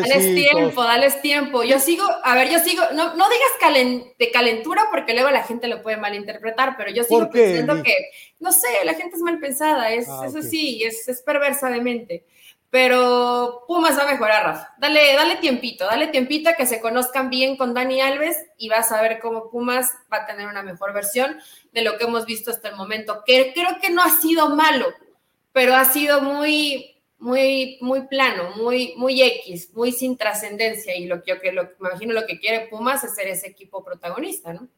Dales tiempo, dales tiempo. Yo sigo, a ver, yo sigo, no, no digas de calentura porque luego la gente lo puede malinterpretar, pero yo sigo pensando que, no sé, la gente es mal pensada, es, ah, eso sí, es, es perversa de mente. Pero Pumas va a mejorar, Rafa. Dale, dale tiempito, dale tiempito a que se conozcan bien con Dani Alves y vas a ver cómo Pumas va a tener una mejor versión de lo que hemos visto hasta el momento, que creo que no ha sido malo pero ha sido muy, muy, muy plano, muy, muy X, muy sin trascendencia. Y lo que yo que lo, me imagino lo que quiere Pumas es ser ese equipo protagonista, ¿no?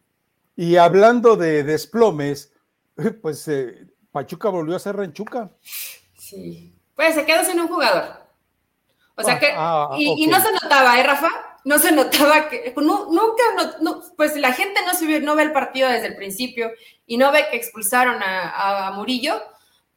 Y hablando de desplomes, pues eh, Pachuca volvió a ser Ranchuca. Sí. Pues se quedó sin un jugador. O sea ah, que, ah, y, no se notaba, ¿eh, Rafa? no se notaba que nunca, pues la gente no, se no ve el partido desde el principio y no ve que expulsaron a, Murillo.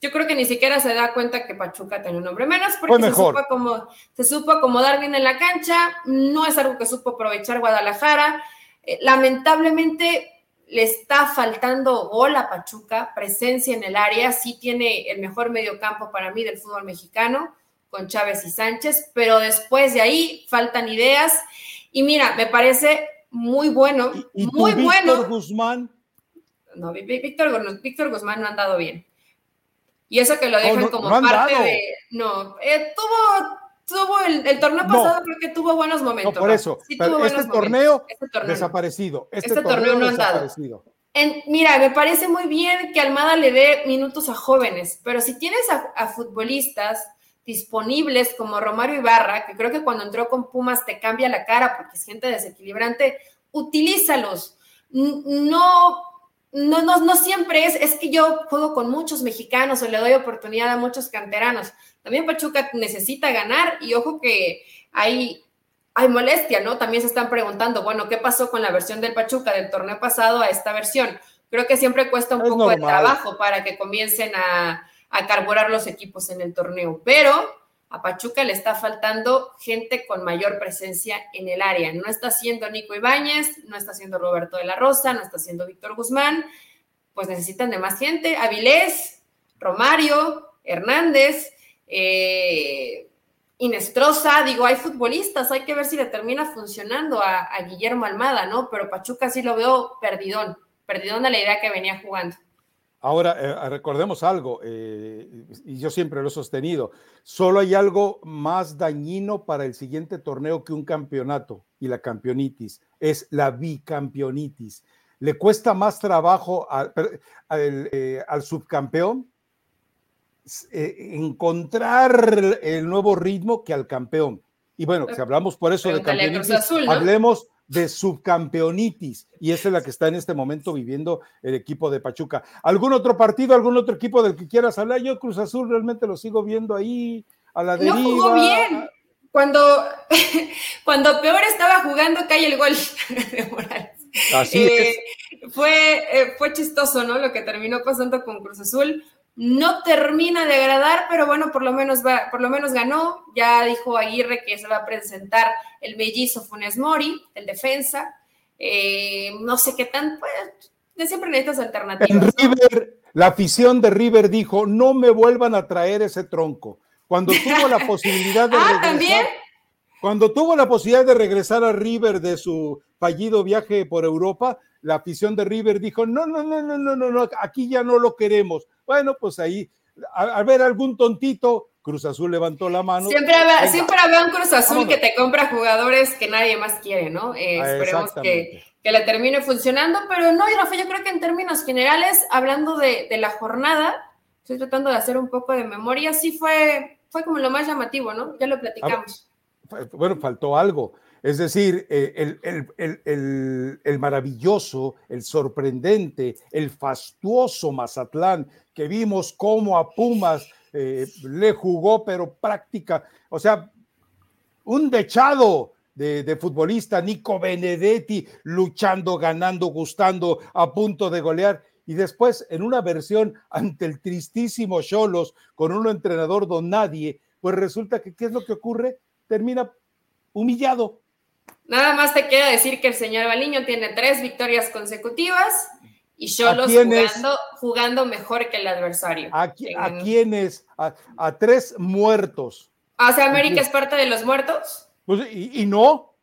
Yo creo que ni siquiera se da cuenta que Pachuca tiene un nombre menos porque se supo, como, se supo acomodar bien en la cancha, no es algo que supo aprovechar Guadalajara. Eh, lamentablemente le está faltando gol a Pachuca, presencia en el área, sí tiene el mejor mediocampo para mí del fútbol mexicano con Chávez y Sánchez, pero después de ahí faltan ideas. Y mira, me parece muy bueno, muy bueno. Víctor Guzmán. No, Víctor, Víctor Guzmán no ha andado bien. Y eso que lo dejan como parte de. No, eh, tuvo, tuvo el, torneo pasado, creo que tuvo buenos momentos. No, por eso. este, torneo, este, torneo, desaparecido. Este, este torneo, no ha andado. mira, me parece muy bien que Almada le dé minutos a jóvenes, pero si tienes a futbolistas disponibles como Romario Ibarra, que creo que cuando entró con Pumas te cambia la cara porque es gente desequilibrante, utilízalos. No, no, no, no siempre es, es que yo juego con muchos mexicanos o le doy oportunidad a muchos canteranos. También Pachuca necesita ganar y ojo que hay, hay molestia, ¿no? También se están preguntando, bueno, ¿qué pasó con la versión del Pachuca del torneo pasado a esta versión? Creo que siempre cuesta un poco de trabajo para que comiencen a, a carburar los equipos en el torneo, pero a Pachuca le está faltando gente con mayor presencia en el área. No está siendo Nico Ibáñez, no está siendo Roberto de la Rosa, no está siendo Víctor Guzmán, pues necesitan de más gente. Avilés, Romario, Hernández, eh, Inestrosa, digo, hay futbolistas, hay que ver si le termina funcionando a, a Guillermo Almada, ¿no? Pero Pachuca sí lo veo perdidón, perdidón de la idea que venía jugando. Ahora, eh, recordemos algo, eh, y yo siempre lo he sostenido, solo hay algo más dañino para el siguiente torneo que un campeonato y la campeonitis, es la bicampeonitis. Le cuesta más trabajo al, eh, subcampeón encontrar el nuevo ritmo que al campeón. Y bueno, si hablamos por eso de campeonitis, hablemos de subcampeonitis y esa es la que está en este momento viviendo el equipo de Pachuca. ¿Algún otro partido, algún otro equipo del que quieras hablar? Yo Cruz Azul realmente lo sigo viendo ahí a la deriva. No jugó bien. Cuando, cuando peor estaba jugando, cae el gol de Morales. Así es. Eh, fue, eh, fue chistoso, ¿no? Lo que terminó pasando con Cruz Azul no termina de agradar, pero bueno, por lo menos va, por lo menos ganó. Ya dijo Aguirre que se va a presentar el mellizo Funes Mori, el defensa. Eh, no sé qué tan, pues, siempre necesitas alternativas. River, la afición de River dijo: no me vuelvan a traer ese tronco. Cuando tuvo la posibilidad de ah, ¿también? cuando tuvo la posibilidad de regresar a River de su fallido viaje por Europa, la afición de River dijo: no, no, no, no, no, no, no aquí ya no lo queremos bueno, pues ahí, a, ver algún tontito, Cruz Azul levantó la mano. Siempre habrá, siempre un Cruz Azul que te compra jugadores que nadie más quiere, ¿no? Eh, ah, esperemos que, que, le termine funcionando, pero no, Rafa, yo creo que en términos generales, hablando de, la jornada, estoy tratando de hacer un poco de memoria, sí fue, fue como lo más llamativo, ¿no? Ya lo platicamos. bueno, faltó algo. Es decir, eh, el, maravilloso, el sorprendente, el fastuoso Mazatlán, que vimos cómo a Pumas eh, le jugó, pero práctica, o sea, un dechado de, de, futbolista, Nico Benedetti, luchando, ganando, gustando, a punto de golear. Y después, en una versión ante el tristísimo Cholos, con un entrenador don nadie, pues resulta que, ¿qué es lo que ocurre? Termina humillado, Nada más te queda decir que el señor Baliño tiene tres victorias consecutivas y Cholos jugando, jugando mejor que el adversario. ¿A, quiénes? A, tres muertos. ¿Ah, sea, América es parte de los muertos? Pues, y, no.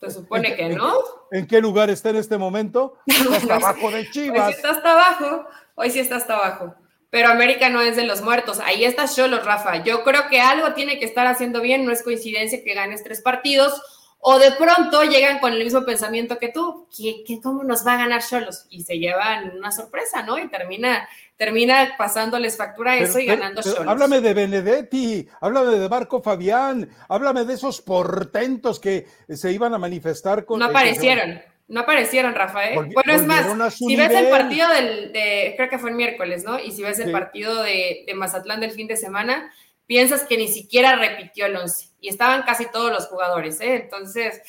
Se supone que no. ¿En qué lugar está en este momento? Está abajo de Chivas. Hoy sí está hasta abajo. Hoy sí está hasta abajo. Pero América no es de los muertos. Ahí está Cholos, Rafa. Yo creo que algo tiene que estar haciendo bien. No es coincidencia que ganes tres partidos o de pronto llegan con el mismo pensamiento que tú, ¿qué, cómo nos va a ganar Cholos? Y se llevan una sorpresa, ¿no? Y termina, termina pasándoles factura eso y ganando Cholos. Háblame de Benedetti, háblame de Marco Fabián, háblame de esos portentos que se iban a manifestar con... No aparecieron. No aparecieron, Rafael. bueno, es más, si ves el partido del, de, creo que fue el miércoles, ¿no? Y si ves el partido de, de Mazatlán del fin de semana, piensas que ni siquiera repitió el 11 y estaban casi todos los jugadores, ¿eh? Entonces,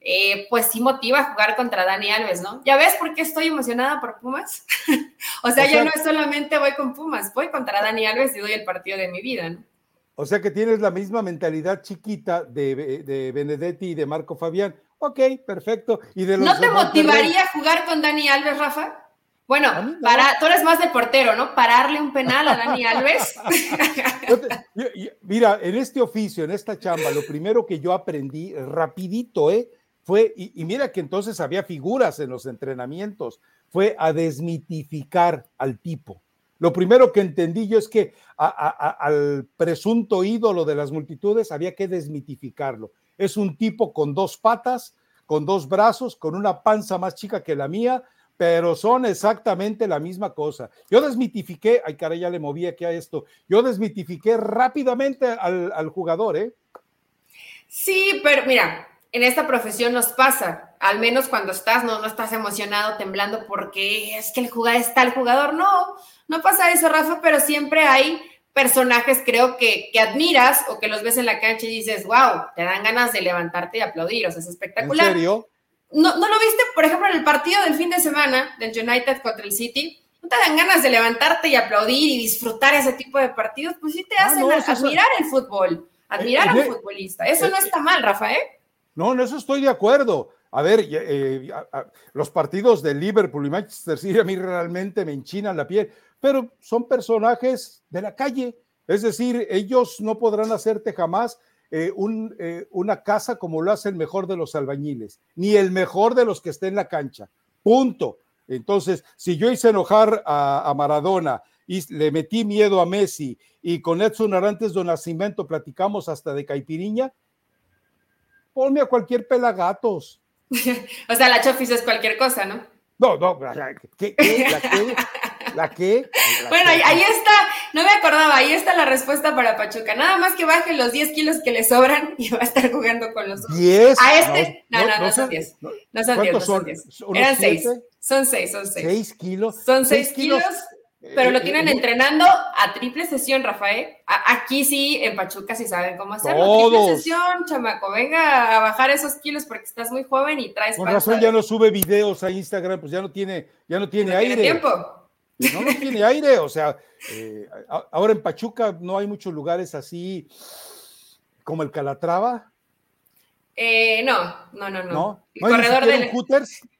eh, pues sí motiva a jugar contra Dani Alves, ¿no? ¿Ya ves por qué estoy emocionada por Pumas? o, sea, ya no es solamente voy con Pumas, voy contra Dani Alves y doy el partido de mi vida, ¿no? O sea que tienes la misma mentalidad chiquita de, de Benedetti y de Marco Fabián. Ok, perfecto. ¿Y de ¿No te motivaría a jugar con Dani Alves, Rafa? Bueno, para, tú eres más de portero, ¿no? Pararle un penal a Dani Alves. mira, en este oficio, en esta chamba, lo primero que yo aprendí rapidito, ¿eh? Fue, y, mira que entonces había figuras en los entrenamientos, fue a desmitificar al tipo. Lo primero que entendí yo es que al presunto ídolo de las multitudes había que desmitificarlo. Es un tipo con dos patas, con dos brazos, con una panza más chica que la mía, pero son exactamente la misma cosa. Yo desmitifiqué, ay caray, ya le moví aquí a esto, yo desmitifiqué rápidamente al, jugador, ¿eh? Sí, pero mira, en esta profesión nos pasa, al menos cuando estás, no, no estás emocionado, temblando porque es que el jugador está el jugador, no, no pasa eso, Rafa, pero siempre hay personajes, creo que, que admiras o que los ves en la cancha y dices, wow, te dan ganas de levantarte y aplaudir, o sea, es espectacular. ¿En serio? ¿No, ¿No lo viste, por ejemplo, en el partido del fin de semana del United contra el City? ¿No te dan ganas de levantarte y aplaudir y disfrutar ese tipo de partidos? Pues sí te ah, hacen admirar el fútbol, admirar a un futbolista. Eso no está mal, Rafael. No, en eso estoy de acuerdo. A ver, eh, los partidos de Liverpool y Manchester City a mí realmente me enchinan la piel, pero son personajes de la calle. Es decir, ellos no podrán hacerte jamás eh, eh, una casa como lo hace el mejor de los albañiles, ni el mejor de los que esté en la cancha. Punto. Entonces, si yo hice enojar a, Maradona y le metí miedo a Messi y con Edson Arantes de Nacimiento platicamos hasta de caipiriña, ponme a cualquier pelagatos. o sea, la chofis es cualquier cosa, ¿no? No, no, ¿qué, qué, la qué? ¿La qué? bueno, ahí, está, no me acordaba, ahí está la respuesta para Pachuca. Nada más que baje los 10 kilos que le sobran y va a estar jugando con los ¿10? A este, no, no, no, son 10. No, son 10, no son 10. Eran 6. Son 6, son 6. 6 kilos. Son 6 kilos. Pero lo eh, tienen eh, entrenando a triple sesión, Rafael. aquí sí, en Pachuca sí saben cómo hacerlo. Todos. Triple sesión, chamaco. Venga a bajar esos kilos porque estás muy joven y traes. Con razón ya no sube videos a Instagram, pues ya no tiene, ya no tiene no aire. Tiene tiempo. No, no tiene aire, o sea, eh, ahora en Pachuca no hay muchos lugares así como el Calatrava. Eh, no, no, no, no. ¿No? ¿No hay corredor de Hooters?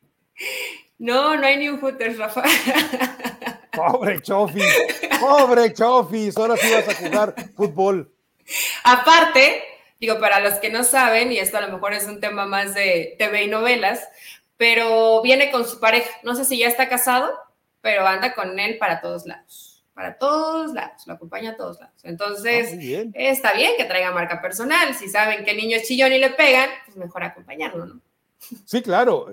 No, no hay ni un Hooters, Rafa. Pobre Chofis, pobre Chofis, ahora sí vas a jugar fútbol. Aparte, digo, para los que no saben, y esto a lo mejor es un tema más de TV y novelas, pero viene con su pareja. No sé si ya está casado pero anda con él para todos lados, para todos lados, lo acompaña a todos lados. Entonces, ah, está bien que traiga marca personal, si saben que el niño es chillón y le pegan, pues mejor acompañarlo, ¿no? Sí, claro,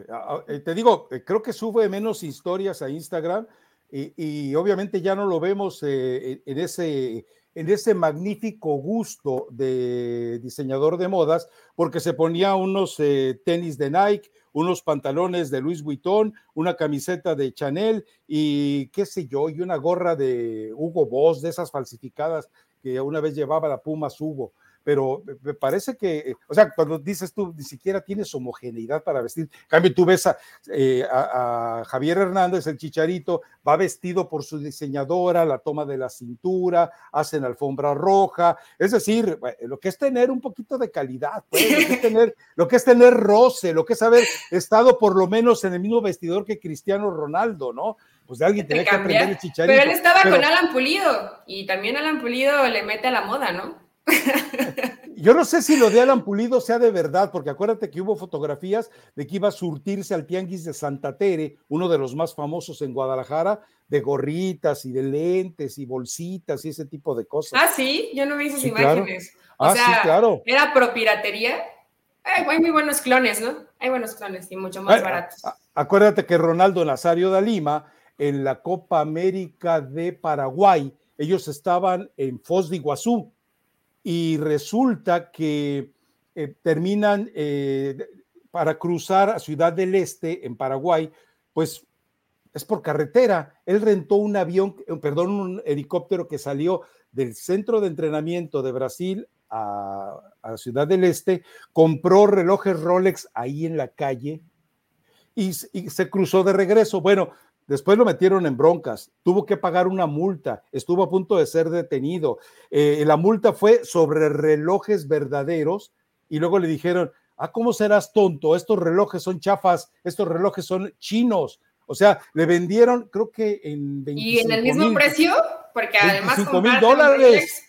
eh, te digo, eh, creo que sube menos historias a Instagram y, obviamente ya no lo vemos eh, en ese en ese magnífico gusto de diseñador de modas, porque se ponía unos tenis de Nike, unos pantalones de Luis Vuitton, una camiseta de Chanel y qué sé yo, y una gorra de Hugo Boss, de esas falsificadas que una vez llevaba la Pumas Hugo pero me parece que, eh, o sea, cuando dices tú, ni siquiera tienes homogeneidad para vestir. En cambio, tú ves eh, a, Javier Hernández, el chicharito, va vestido por su diseñadora, la toma de la cintura, hacen alfombra roja, es decir, lo que es tener un poquito de calidad, pues, lo, que es tener, lo que es tener roce, lo que es haber estado por lo menos en el mismo vestidor que Cristiano Ronaldo, ¿no? Pues de alguien tenía que aprender el chicharito. Pero él estaba con Alan Pulido y también Alan Pulido le mete a la moda, ¿no? Yo no sé si lo de Alan Pulido sea de verdad, porque acuérdate que hubo fotografías de que iba a surtirse al Tianguis de Santa Tere, uno de los más famosos en Guadalajara, de gorritas y de lentes y bolsitas y ese tipo de cosas. Ah, sí, yo no vi esas imágenes. O ah, sea, sí, claro. ¿Era propiratería? hay muy buenos clones, ¿no? Hay buenos clones y mucho más baratos. Acuérdate que Ronaldo Nazario da Lima, en la Copa América de Paraguay, ellos estaban en Foz de Iguazú y resulta que eh, terminan eh, para cruzar a Ciudad del Este, en Paraguay, pues es por carretera. Él rentó un avión, eh, perdón, un helicóptero que salió del centro de entrenamiento de Brasil a, Ciudad del Este, compró relojes Rolex ahí en la calle y, se cruzó de regreso. Bueno, Después lo metieron en broncas, tuvo que pagar una multa, estuvo a punto de ser detenido. Eh, la multa fue sobre relojes verdaderos y luego le dijeron, ah, ¿cómo serás tonto? Estos relojes son chafas, estos relojes son chinos. O sea, le vendieron, creo que en 25 ¿Y en el mismo precio? Porque además... 25 mil dólares.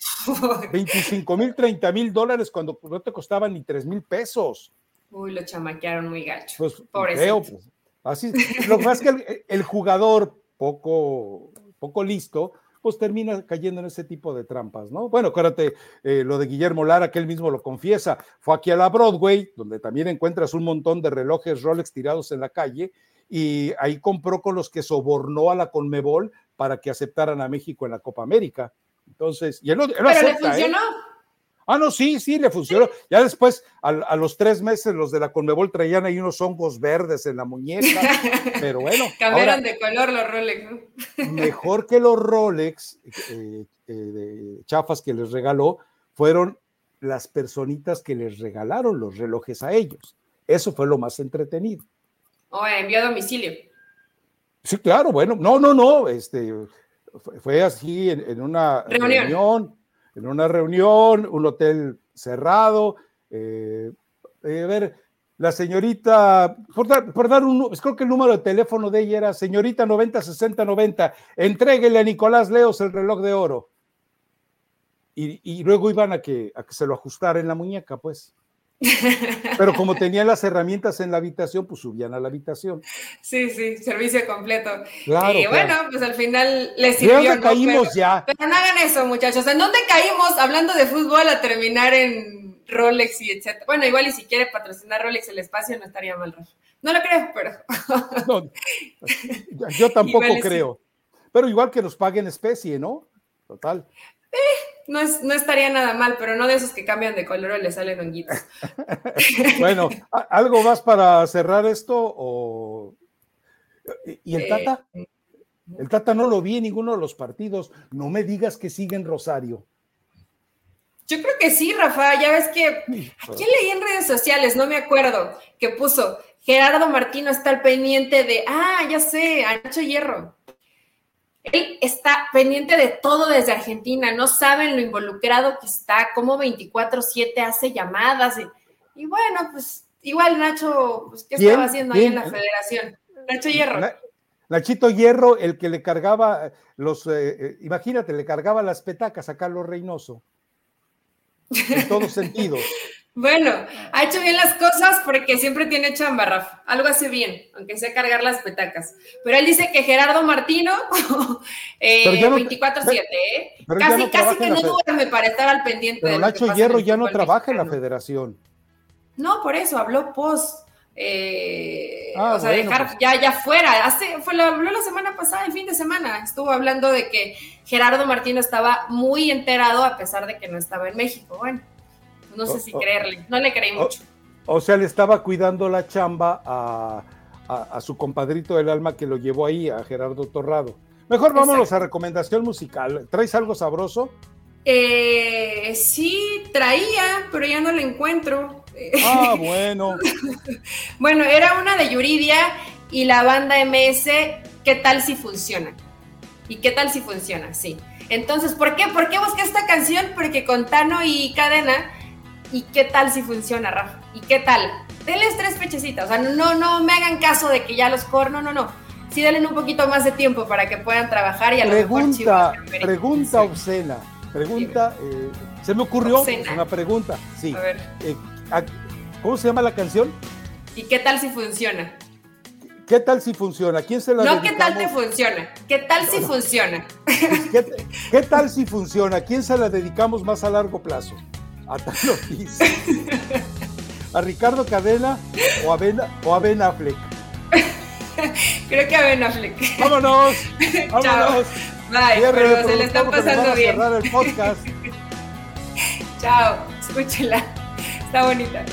25 mil, 30 mil dólares cuando no te costaban ni 3 mil pesos. Uy, lo chamaquearon muy gacho. Pues, creo, pues, así. Lo que pasa es que el, jugador poco, poco listo, pues termina cayendo en ese tipo de trampas, ¿no? Bueno, acuérdate eh, lo de Guillermo Lara, que él mismo lo confiesa, fue aquí a la Broadway, donde también encuentras un montón de relojes Rolex tirados en la calle, y ahí compró con los que sobornó a la Conmebol para que aceptaran a México en la Copa América. Entonces, y él, Pero le ¿eh? Ah, no, sí, sí, le funcionó. Ya después, a, los tres meses, los de la Conmebol traían ahí unos hongos verdes en la muñeca, pero bueno. Cambiaron de color los Rolex, Mejor que los Rolex eh, eh, de chafas que les regaló, fueron las personitas que les regalaron los relojes a ellos. Eso fue lo más entretenido. O envió a domicilio. Sí, claro, bueno, no, no, no, este, fue así en, una reunión. En una reunión, un hotel cerrado. Eh, eh, a ver, la señorita, por dar, un, creo que el número de teléfono de ella era señorita 906090, entréguele a Nicolás Leos el reloj de oro. Y, y luego iban a que, a que se lo ajustara en la muñeca, pues. Pero como tenían las herramientas en la habitación, pues subían a la habitación. Sí, sí, servicio completo. Claro, y bueno, pues al final les sirvió. ¿De caímos pero, ya? Pero no hagan eso, muchachos. ¿En dónde caímos hablando de fútbol a terminar en Rolex y etcétera? Bueno, igual y si quiere patrocinar Rolex el espacio no estaría mal, No lo creo, pero. no, yo tampoco creo. Pero igual que nos paguen especie, ¿no? Total. Eh, no, no estaría nada mal, pero no de esos que cambian de color o le salen honguitos. bueno, ¿algo más para cerrar esto? O... ¿Y el eh, Tata? El Tata no lo vi en ninguno de los partidos. No me digas que sigue en Rosario. Yo creo que sí, Rafa. Ya ves que. ¿A quién leí en redes sociales? No me acuerdo. Que puso Gerardo Martino está al pendiente de. Ah, ya sé, Ancho Hierro. Él está pendiente de todo desde Argentina, no saben lo involucrado que está, cómo 24/7 hace llamadas. Y, bueno, pues igual Nacho, pues, ¿qué estaba haciendo ahí en la federación? Nacho Hierro. Nachito Hierro, el que le cargaba los, eh, eh, imagínate, le cargaba las petacas a Carlos Reynoso. En todos sentidos. Bueno, ha hecho bien las cosas porque siempre tiene chamba, Rafa. Algo hace bien, aunque sea cargar las petacas. Pero él dice que Gerardo Martino, eh, 24-7, ¿eh? Casi, casi que no duerme para estar al pendiente. Pero Nacho Hierro ya no trabaja en la federación. No, por eso, habló post. Eh, ah, o sea, dejar pues. ya, ya fuera. Hace, fue, lo habló la semana pasada, el fin de semana. Estuvo hablando de que Gerardo Martino estaba muy enterado a pesar de que no estaba en México. Bueno no sé si creerle, no le creí mucho. O, sea, le estaba cuidando la chamba a, su compadrito del alma que lo llevó ahí, a Gerardo Torrado. Mejor vámonos a recomendación musical. ¿Traes algo sabroso? Eh, sí, traía, pero ya no lo encuentro. Ah, bueno. bueno, era una de Yuridia y la banda MS, ¿qué tal si funciona? ¿Y qué tal si funciona? Sí. Entonces, ¿por qué? ¿Por qué busqué esta canción? Porque con Tano y Cadena ¿Y qué tal si funciona, Rafa? ¿Y qué tal? Denles tres fechecitas, o sea, no, no me hagan caso de que ya los corro, no, no, no. Sí denle un poquito más de tiempo para que puedan trabajar y a pregunta, Pregunta obscena, pregunta, eh, se me ocurrió una pregunta, sí. A ver. Eh, ¿Cómo se llama la canción? ¿Y qué tal si funciona? ¿Qué tal si funciona? ¿Quién se la No, ¿qué tal te funciona? ¿Qué tal si funciona? ¿Qué tal si funciona? ¿Quién se la dedicamos más a largo plazo? A ¿A Ricardo Cadena o a Ben, o a ben Affleck? Creo que a Ben Affleck. Vámonos. Vámonos. Bye, pero se le está pasando bien. cerrar el podcast. Chao, escúchela. Está bonita.